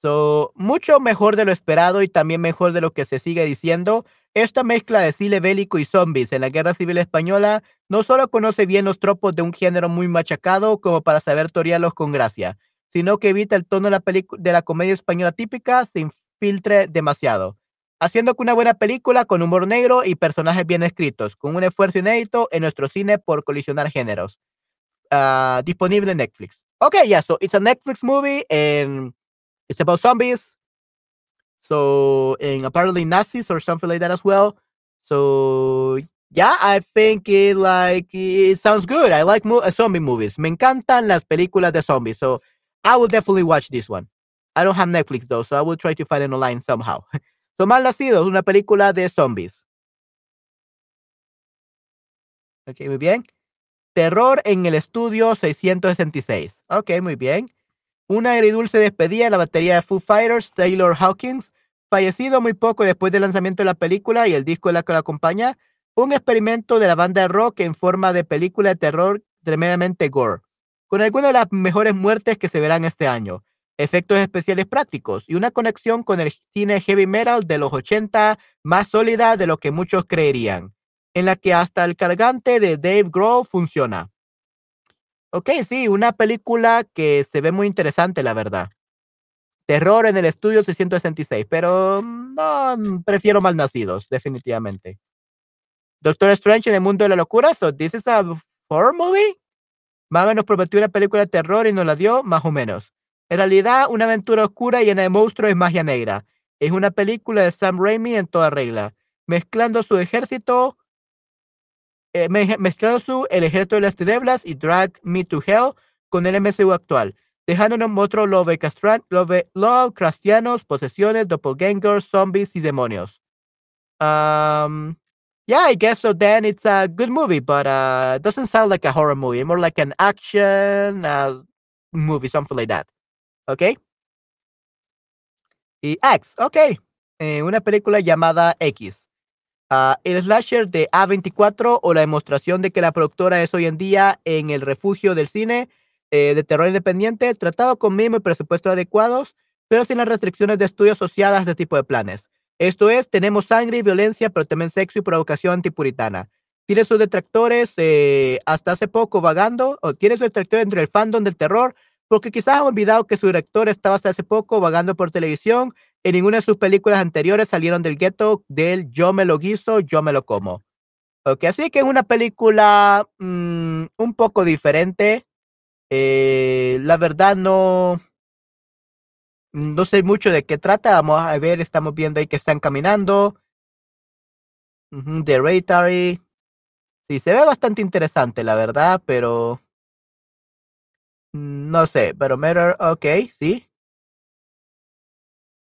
So, mucho mejor de lo esperado y también mejor de lo que se sigue diciendo. Esta mezcla de cine bélico y zombies en la Guerra Civil Española no solo conoce bien los tropos de un género muy machacado como para saber torearlos con gracia, sino que evita el tono de la de la comedia española típica sin filtre demasiado, haciendo que una buena película con humor negro y personajes bien escritos, con un esfuerzo inédito en nuestro cine por colisionar géneros. Ah, disponible en Netflix. Okay, yeah, so it's a Netflix movie and it's about zombies. So, and apparently Nazis or something like that as well. So, yeah, I think it like it sounds good. I like mo- uh, zombie movies. Me encantan las películas de zombies. So, I will definitely watch this one. I don't have Netflix though, so I will try to find it online somehow. so, Mal Nacidos, una película de zombies. Ok, muy bien. Terror en el estudio 666. Ok, muy bien. Una agridulce despedida de la batería de Foo Fighters, Taylor Hawkins, fallecido muy poco después del lanzamiento de la película y el disco de la que la acompaña. Un experimento de la banda de rock en forma de película de terror tremendamente gore, con algunas de las mejores muertes que se verán este año, efectos especiales prácticos y una conexión con el cine heavy metal de los 80 más sólida de lo que muchos creerían en la que hasta el cargante de Dave Grohl funciona. Ok, sí, una película que se ve muy interesante, la verdad. Terror en el estudio 666, pero no, prefiero Malnacidos, definitivamente. Doctor Strange en el mundo de la locura, so this is a horror movie. Marvel nos prometió una película de terror y nos la dio, más o menos. En realidad, una aventura oscura llena de monstruos es magia negra. Es una película de Sam Raimi en toda regla, mezclando su ejército eh, mezclando su El ejército de las tinieblas y Drag Me to Hell con el MCU actual, dejándonos otros Lovecraftianos, posesiones, doppelgangers, zombies y demonios. Um, yeah, I guess so. Then it's a good movie, but uh, it doesn't sound like a horror movie, more like an action uh, movie, something like that. Okay. Y X, okay. Eh, una película llamada X. Ah, el slasher de A24 o la demostración de que la productora es hoy en día en el refugio del cine eh, de terror independiente, tratado con mínimo y presupuestos adecuados, pero sin las restricciones de estudio asociadas a este tipo de planes. Esto es, tenemos sangre y violencia, pero también sexo y provocación antipuritana. Tiene sus detractores eh, hasta hace poco vagando, o tiene sus detractores entre el fandom del terror, porque quizás han olvidado que su director estaba hasta hace poco vagando por televisión en ninguna de sus películas anteriores salieron del gueto del yo me lo guiso, yo me lo como. Ok, así que es una película mm, un poco diferente. Eh, la verdad no, no sé mucho de qué trata. Vamos a ver, estamos viendo ahí que están caminando. de Hereditary. Sí, se ve bastante interesante, la verdad, pero... No sé, pero Matter, ok, sí.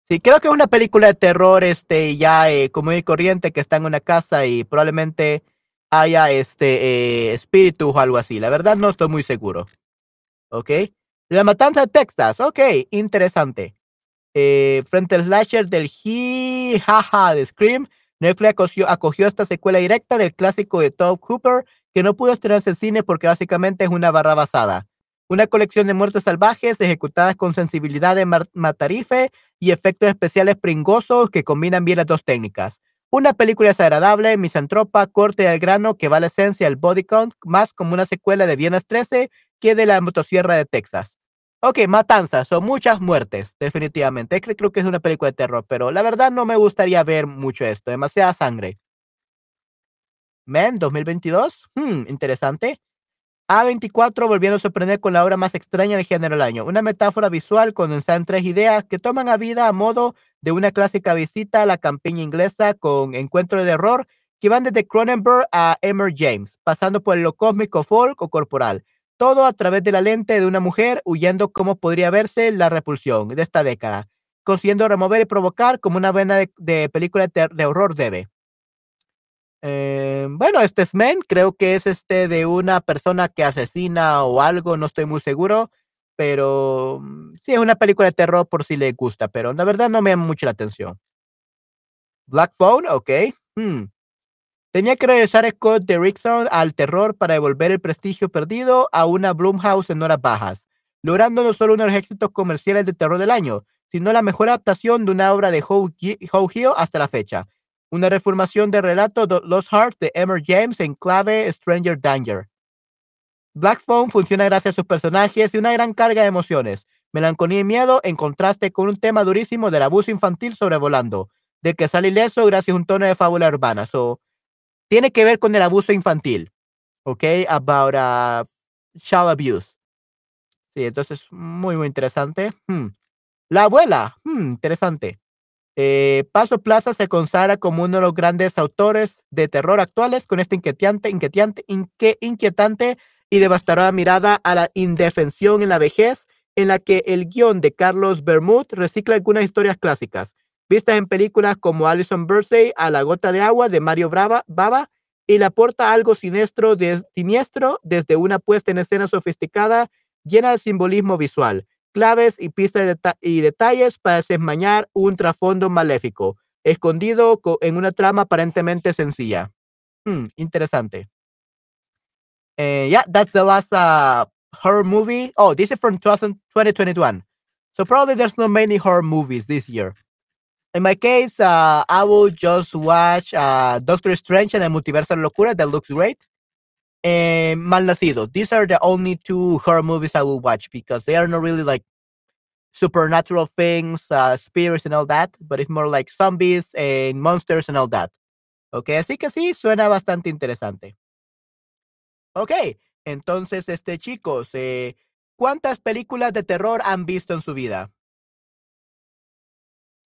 Sí, creo que es una película de terror, este, ya eh, común y corriente que está en una casa y probablemente haya este eh, espíritus o algo así. La verdad no estoy muy seguro. ¿Ok? La matanza de Texas. Ok, interesante. Eh, frente al slasher del He Haha de Scream, Netflix acogió, esta secuela directa del clásico de Todd Cooper que no pudo estrenarse en cine porque básicamente es una barra basada una colección de muertes salvajes ejecutadas con sensibilidad de matarife y efectos especiales pringosos que combinan bien las dos técnicas. Una película desagradable, misantropa, corte al grano que va a la esencia del body count, más como una secuela de Viernes 13 que de la motosierra de Texas. Ok, matanzas, son muchas muertes, definitivamente. Creo que es una película de terror, pero la verdad no me gustaría ver mucho esto, demasiada sangre. Men, 2022, hmm, interesante. A24 volviendo a sorprender con la obra más extraña del género del año, una metáfora visual condensada en tres ideas que toman a vida a modo de una clásica visita a la campiña inglesa con encuentros de error que van desde Cronenberg a Emer James, pasando por lo cósmico folk o corporal, todo a través de la lente de una mujer huyendo cómo podría verse la repulsión de esta década, consiguiendo remover y provocar como una vena de, película de horror debe. Eh, bueno, este es Men, creo que es este de una persona que asesina o algo, no estoy muy seguro, pero mm, sí es una película de terror por si le gusta, pero la verdad no me llama mucho la atención. Black Phone, ok. Hmm. Tenía que regresar Scott Derrickson al terror para devolver el prestigio perdido a una Blumhouse en horas bajas, logrando no solo uno de los éxitos comerciales de terror del año, sino la mejor adaptación de una obra de Howe Hill hasta la fecha. Una reformación del relato Lost Heart de Emmer James en clave Stranger Danger. Black Phone funciona gracias a sus personajes y una gran carga de emociones, melancolía y miedo en contraste con un tema durísimo del abuso infantil sobrevolando, del que sale ileso gracias a un tono de fábula urbana. Tiene que ver con el abuso infantil, ¿ok? About uh, child abuse. Sí, entonces muy, muy interesante. Hmm. La abuela, hmm, interesante. Eh, Paso Plaza se consagra como uno de los grandes autores de terror actuales con esta inquietante, inquietante, inquietante y devastadora mirada a la indefensión en la vejez, en la que el guion de Carlos Bermud recicla algunas historias clásicas, vistas en películas como Alison Birthday a la gota de agua de Mario Brava, Baba, y le aporta algo siniestro, de, siniestro desde una puesta en escena sofisticada llena de simbolismo visual, claves y pistas y detalles para desmañar un trasfondo maléfico, escondido en una trama aparentemente sencilla. Hmm, interesante. Uh, yeah, that's the last uh, horror movie. Oh, this is from 2021. So probably there's not many horror movies this year. In my case, uh, I will just watch uh, Doctor Strange and of Locura. That looks great. And Malnacido. These are the only two horror movies I will watch because they are not really like supernatural things, uh, spirits and all that, but it's more like zombies and monsters and all that. Okay, así que sí, suena bastante interesante. Ok, entonces, este, chicos, eh, ¿cuántas películas de terror han visto en su vida?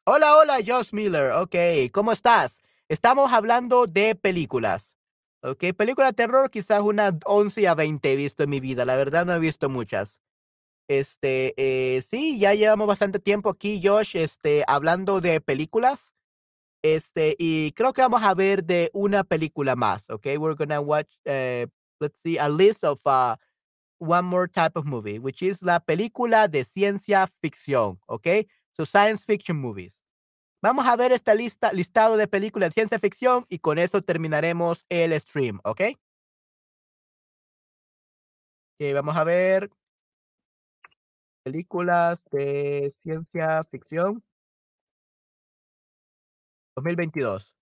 Hola, hola, Josh Miller. Ok, ¿cómo estás? Estamos hablando de películas. Ok, películas de terror, quizás unas 11 a 20 he visto en mi vida. La verdad, no he visto muchas. Este, eh, sí, ya llevamos bastante tiempo aquí, Josh, este, hablando de películas. Este, y creo que vamos a ver de una película más, ok? We're gonna watch eh, let's see, a list of uh, one more type of movie, which is la película de ciencia ficción, ¿ok? So science fiction movies. Vamos a ver esta lista, listado de películas de ciencia ficción y con eso terminaremos el stream, ¿ok? Okay, vamos a ver películas de ciencia ficción 2022.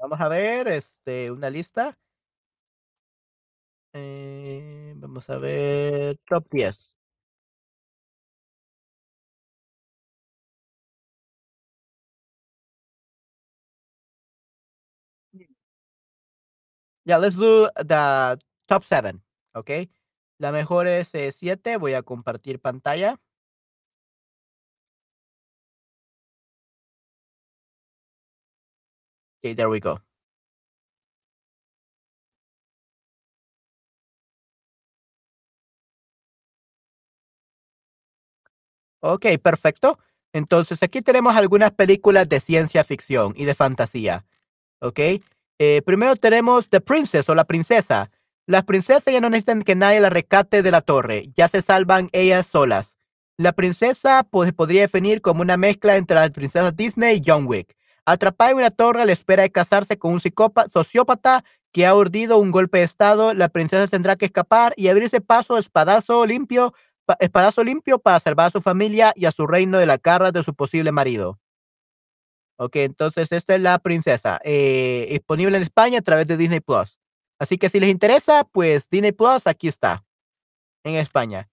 Vamos a ver, este, una lista. Eh, vamos a ver, top 10. Ya, let's do the top 7, ¿ok? La mejor es 7, voy a compartir pantalla. Okay, there we go. Ok, perfecto. Entonces aquí tenemos algunas películas de ciencia ficción y de fantasía. Ok. Eh, primero tenemos The Princess o la princesa. Las princesas ya no necesitan que nadie la rescate de la torre, ya se salvan ellas solas. La princesa pues, podría definir como una mezcla entre las princesas Disney y John Wick. Atrapada en una torre a la espera de casarse con un sociópata que ha urdido un golpe de estado, la princesa tendrá que escapar y abrirse paso espadazo limpio, espadazo limpio para salvar a su familia y a su reino de la garra de su posible marido. Ok, entonces esta es la princesa, eh, disponible en España a través de Disney Plus. Así que si les interesa, pues Disney Plus aquí está, en España.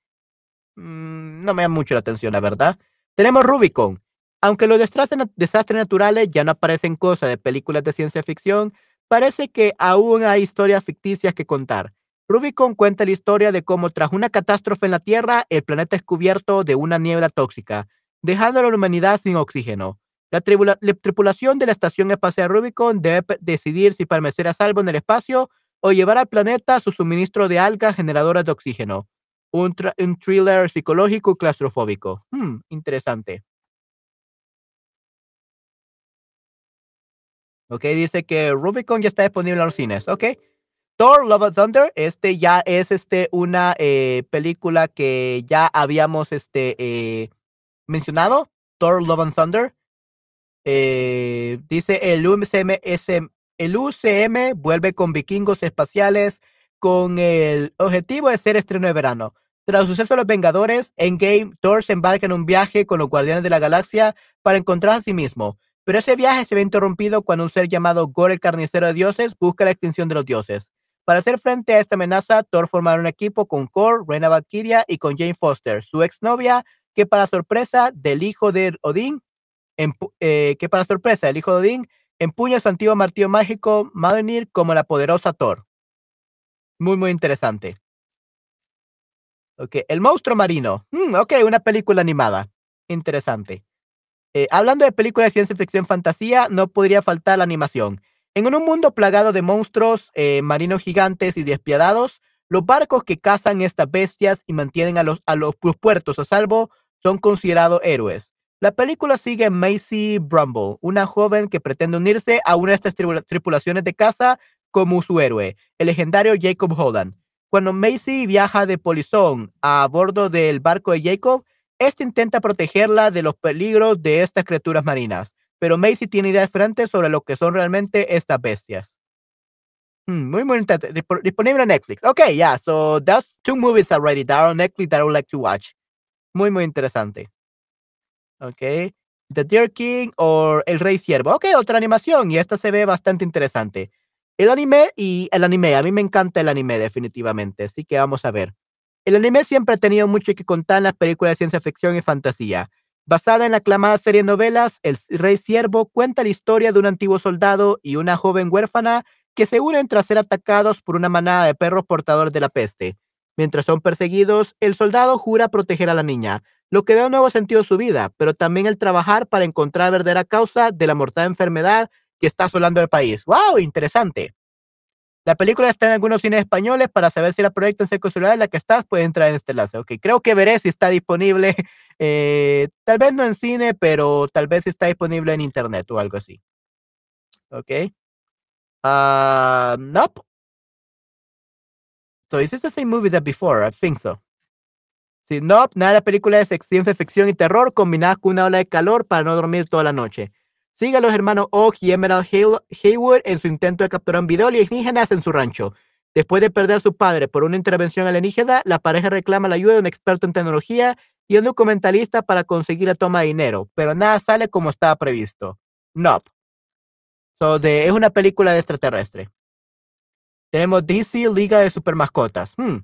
Mm, no me da mucho la atención, la verdad. Tenemos Rubicon. Aunque los desastres naturales ya no aparecen cosas de películas de ciencia ficción, parece que aún hay historias ficticias que contar. Rubicon cuenta la historia de cómo tras una catástrofe en la Tierra, el planeta es cubierto de una niebla tóxica, dejando a la humanidad sin oxígeno. La, tripulación de la estación espacial Rubicon debe decidir si permanecer a salvo en el espacio o llevar al planeta su suministro de algas generadoras de oxígeno. Un, thriller psicológico y claustrofóbico. Hmm, interesante. Ok, dice que Rubicon ya está disponible en los cines. Ok, Thor: Love and Thunder, este ya es, este, una, eh, película que ya habíamos, este, eh, mencionado, Thor: Love and Thunder. Eh, dice el UCM el UCM vuelve con vikingos espaciales con el objetivo de ser estreno de verano. Tras el suceso de los Vengadores, en Game, Thor se embarca en un viaje con los Guardianes de la Galaxia para encontrar a sí mismo. Pero ese viaje se ve interrumpido cuando un ser llamado Gore el Carnicero de Dioses busca la extinción de los dioses. Para hacer frente a esta amenaza, Thor forma un equipo con Kor, Reina Valkyria y con Jane Foster, su exnovia, que para sorpresa del hijo de Odín, eh, que para sorpresa del hijo de Odín, empuña su antiguo martillo mágico Mjolnir como la poderosa Thor. Muy, muy interesante. Ok, El monstruo marino. Mm, ok, una película animada. Interesante. Eh, hablando de películas de ciencia ficción fantasía, no podría faltar la animación. En un mundo plagado de monstruos eh, marinos gigantes y despiadados, los barcos que cazan estas bestias y mantienen a los, a los puertos a salvo son considerados héroes. La película sigue a Macy Brumble, una joven que pretende unirse a una de estas tripulaciones de caza como su héroe, el legendario Jacob Holland. Cuando Macy viaja de polizón a bordo del barco de Jacob, este intenta protegerla de los peligros de estas criaturas marinas, pero Macy tiene ideas diferentes sobre lo que son realmente estas bestias. Hmm, muy, muy interesante. Disponible en Netflix. Ok, yeah, so that's two movies already that are on Netflix that I would like to watch. Muy, muy interesante. Ok. The Deer King o El Rey Ciervo. Ok, otra animación y esta se ve bastante interesante. El anime y el anime, a mí me encanta el anime definitivamente, así que vamos a ver. El anime siempre ha tenido mucho que contar en las películas de ciencia ficción y fantasía. Basada en la aclamada serie de novelas, El Rey Ciervo cuenta la historia de un antiguo soldado y una joven huérfana que se unen tras ser atacados por una manada de perros portadores de la peste. Mientras son perseguidos, el soldado jura proteger a la niña, lo que da un nuevo sentido a su vida, pero también el trabajar para encontrar la verdadera causa de la mortal enfermedad que está asolando el país. ¡Wow! Interesante. La película está en algunos cines españoles. Para saber si la proyecta en Seco Ciudad en la que estás, puedes entrar en este enlace. Ok, creo que veré si está disponible. Eh, tal vez no en cine, pero tal vez está disponible en internet o algo así. Ok. Uh, nope. So is this the same movie that before? I think so. Sí, nope, nada la película es ciencia ficción y terror combinadas con una ola de calor para no dormir toda la noche. Sigue a los hermanos Oak y Emerald Haywood en su intento de capturar un video alienígenas en su rancho. Después de perder a su padre por una intervención alienígena, la pareja reclama la ayuda de un experto en tecnología y un documentalista para conseguir la toma de dinero, pero nada sale como estaba previsto. Nope. So es una película de extraterrestre. Tenemos DC Liga de Super Mascotas. Hmm.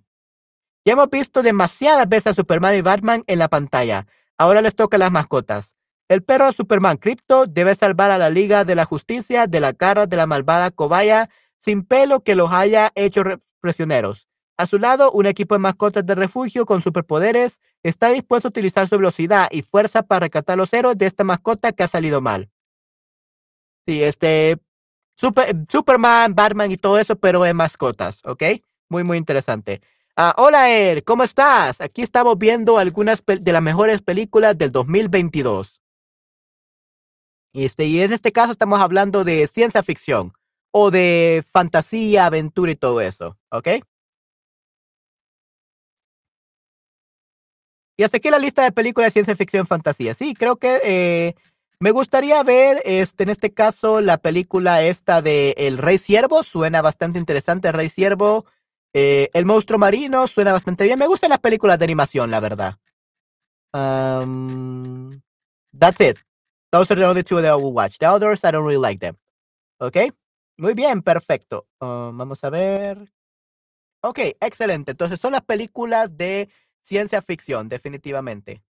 Ya hemos visto demasiadas veces a Superman y Batman en la pantalla. Ahora les toca las mascotas. El perro de Superman Crypto debe salvar a la Liga de la Justicia de la cara de la malvada cobaya sin pelo que los haya hecho prisioneros. A su lado, un equipo de mascotas de refugio con superpoderes está dispuesto a utilizar su velocidad y fuerza para rescatar a los héroes de esta mascota que ha salido mal. Sí, este Superman, Batman y todo eso, pero en mascotas, ¿ok? Muy, muy interesante. Ah, hola, Er, ¿cómo estás? Aquí estamos viendo algunas de las mejores películas del 2022. Este, y en este caso estamos hablando de ciencia ficción o de fantasía, aventura y todo eso, ¿ok? Y hasta aquí la lista de películas de ciencia ficción fantasía. Sí, creo que eh, me gustaría ver, este, en este caso, la película esta de El Rey Ciervo. Suena bastante interesante, El Rey Ciervo. Eh, el Monstruo Marino suena bastante bien. Me gustan las películas de animación, la verdad. Um, that's it. Those are the only two that I will watch. The others, I don't really like them. ¿Ok? Muy bien, perfecto. Um, vamos a ver. Ok, excelente. Entonces son las películas de ciencia ficción, definitivamente.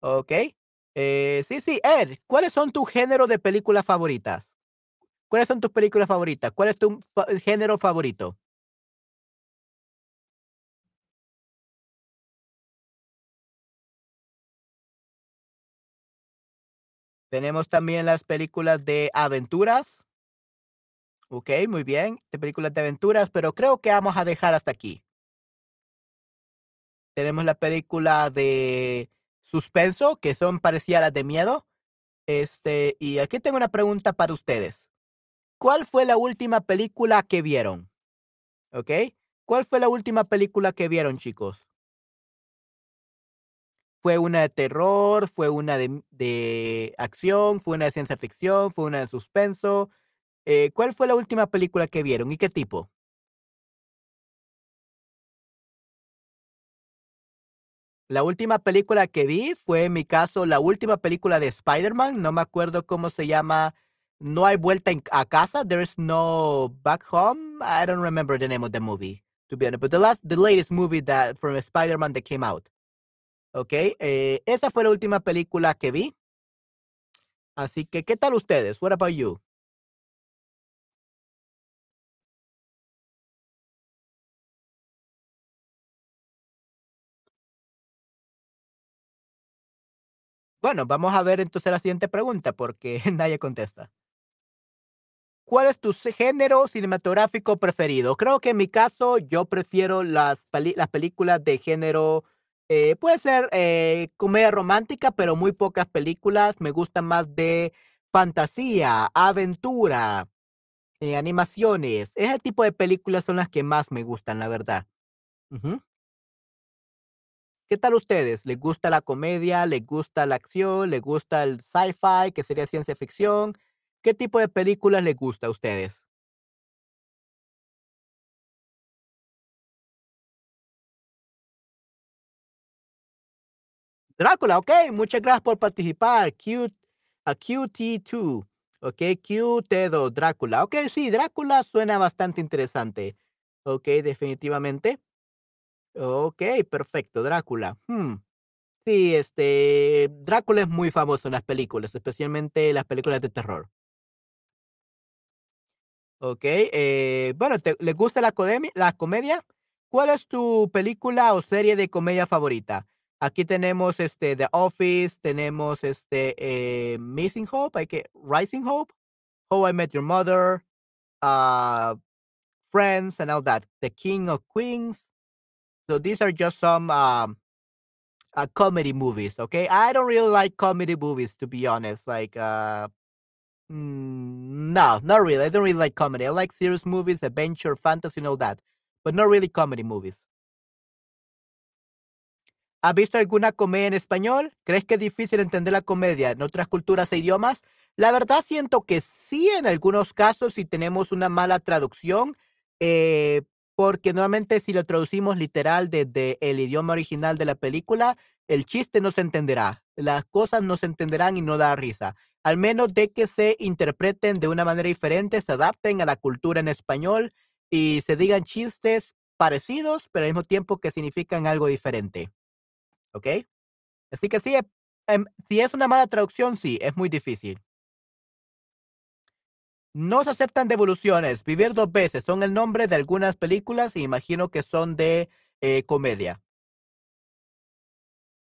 Ok. Eh, sí, sí, Ed, ¿cuáles son tus géneros de películas favoritas? ¿Cuáles son tus películas favoritas? ¿Cuál es tu género favorito? Tenemos también las películas de aventuras. Ok, muy bien. De películas de aventuras, pero creo que vamos a dejar hasta aquí. Tenemos la película de suspenso, que son parecidas a las de miedo. Este, y aquí tengo una pregunta para ustedes. ¿Cuál fue la última película que vieron? ¿ok? ¿Cuál fue la última película que vieron, chicos? ¿Fue una de terror, fue una de de acción, fue una de ciencia ficción, fue una de suspenso? Eh, ¿cuál fue la última película que vieron y qué tipo? La última película que vi fue, en mi caso, la última película de Spider-Man, no me acuerdo cómo se llama, No hay vuelta a casa, There's no back home, I don't remember the name of the movie, to be honest, but the last the latest movie that from Spider-Man that came out, okey, eh, esa fue la última película que vi. Así que, ¿qué tal ustedes? What about you? Bueno, vamos a ver entonces la siguiente pregunta, porque nadie contesta. ¿Cuál es tu género cinematográfico preferido? Creo que en mi caso, yo prefiero las las películas de género, eh, puede ser, eh, comedia romántica, pero muy pocas películas. Me gustan más de fantasía, aventura, eh, animaciones. Ese tipo de películas son las que más me gustan, la verdad. ¿Qué tal ustedes? ¿Les gusta la comedia? ¿Les gusta la acción? ¿Les gusta el sci-fi, que sería ciencia ficción? ¿Qué tipo de películas les gusta a ustedes? Drácula, okey, muchas gracias por participar. Q a QT2, okey, QT2, Drácula. Okey, sí, Drácula suena bastante interesante. Okey, definitivamente. Okey, perfecto, Drácula. Mm, sí, este, Drácula es muy famoso en las películas, especialmente las películas de terror. Okey, eh, bueno, ¿te le gusta la la comedia? ¿Cuál es tu película o serie de comedia favorita? Aquí tenemos, este, The Office, tenemos, este, eh, Missing Hope, hay que Rising Hope, How I Met Your Mother, ah, Friends, and all that, The King of Queens. So these are just some, um, uh, comedy movies, okay? I don't really like comedy movies, to be honest, like, uh Mm, no, not really. I don't really like comedy. I like serious movies, adventure, fantasy, and all that, but not really comedy movies. ¿Has visto alguna comedia en español? ¿Crees que es difícil entender la comedia en otras culturas e idiomas? La verdad siento que sí, en algunos casos, si tenemos una mala traducción, eh, porque normalmente si lo traducimos literal desde el idioma original de la película, el chiste no se entenderá, las cosas no se entenderán y no da risa. Al menos de que se interpreten de una manera diferente, se adapten a la cultura en español y se digan chistes parecidos, pero al mismo tiempo que significan algo diferente. ¿Ok? Así que sí, em, si es una mala traducción, sí, es muy difícil. No se aceptan devoluciones. Vivir dos veces son el nombre de algunas películas y imagino que son de eh, comedia.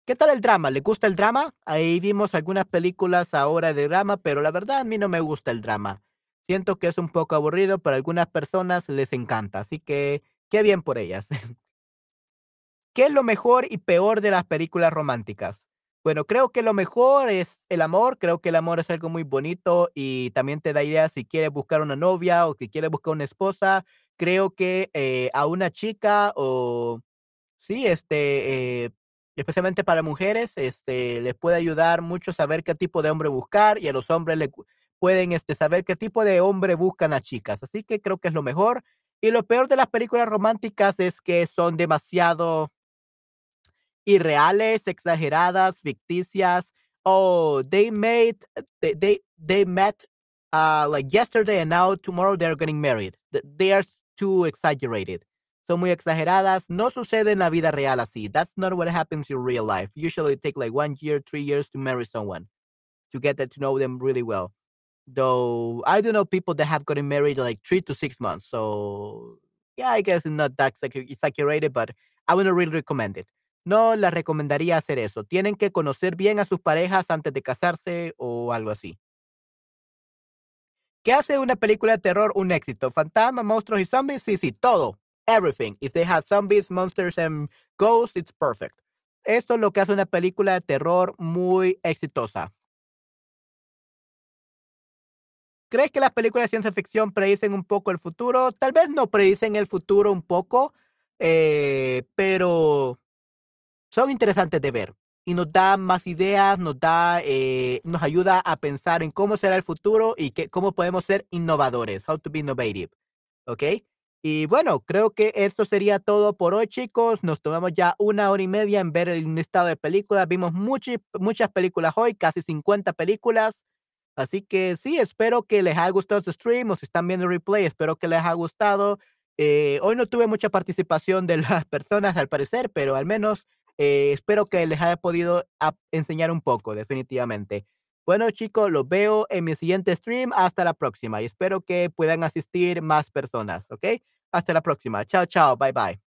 ¿Qué tal el drama? ¿Le gusta el drama? Ahí vimos algunas películas ahora de drama, pero la verdad a mí no me gusta el drama. Siento que es un poco aburrido, pero a algunas personas les encanta, así que qué bien por ellas. ¿Qué es lo mejor y peor de las películas románticas? Bueno, creo que lo mejor es el amor, creo que el amor es algo muy bonito y también te da ideas si quieres buscar una novia o si quieres buscar una esposa. Creo que eh, a una chica o sí, este, eh, especialmente para mujeres, este, les puede ayudar mucho saber qué tipo de hombre buscar y a los hombres le pueden este, saber qué tipo de hombre buscan las chicas. Así que creo que es lo mejor. Y lo peor de las películas románticas es que son demasiado irreales, exageradas, ficticias. Oh, they made they they, they met uh like yesterday and now tomorrow they're getting married. They are too exaggerated. Son muy exageradas. No sucede en la vida real así. That's not what happens in real life. Usually it take like one year, three years to marry someone to get to know them really well. Though I do know people that have gotten married like three to six months. So yeah, I guess it's not that exagger- exaggerated, but I wouldn't really recommend it. No les recomendaría hacer eso. Tienen que conocer bien a sus parejas antes de casarse o algo así. ¿Qué hace una película de terror un éxito? ¿Fantasmas, monstruos y zombies? Sí, sí, todo. Everything. If they have zombies, monsters and ghosts, it's perfect. Esto es lo que hace una película de terror muy exitosa. ¿crees que las películas de ciencia ficción predicen un poco el futuro? Tal vez no predicen el futuro un poco, eh, pero son interesantes de ver y nos da más ideas, nos da, eh, nos ayuda a pensar en cómo será el futuro y que, cómo podemos ser innovadores, how to be innovative, ¿ok? Y bueno, creo que esto sería todo por hoy, chicos. Nos tomamos ya una hora y media en ver el listado de películas. Vimos muchas muchas películas hoy, casi 50 películas. Así que sí, espero que les haya gustado este stream o si están viendo el replay, espero que les haya gustado. Eh, hoy no tuve mucha participación de las personas al parecer, pero al menos eh, espero que les haya podido enseñar un poco, definitivamente. Bueno, chicos, los veo en mi siguiente stream. Hasta la próxima y espero que puedan asistir más personas, ¿ok? Hasta la próxima. Chao, chao. Bye, bye.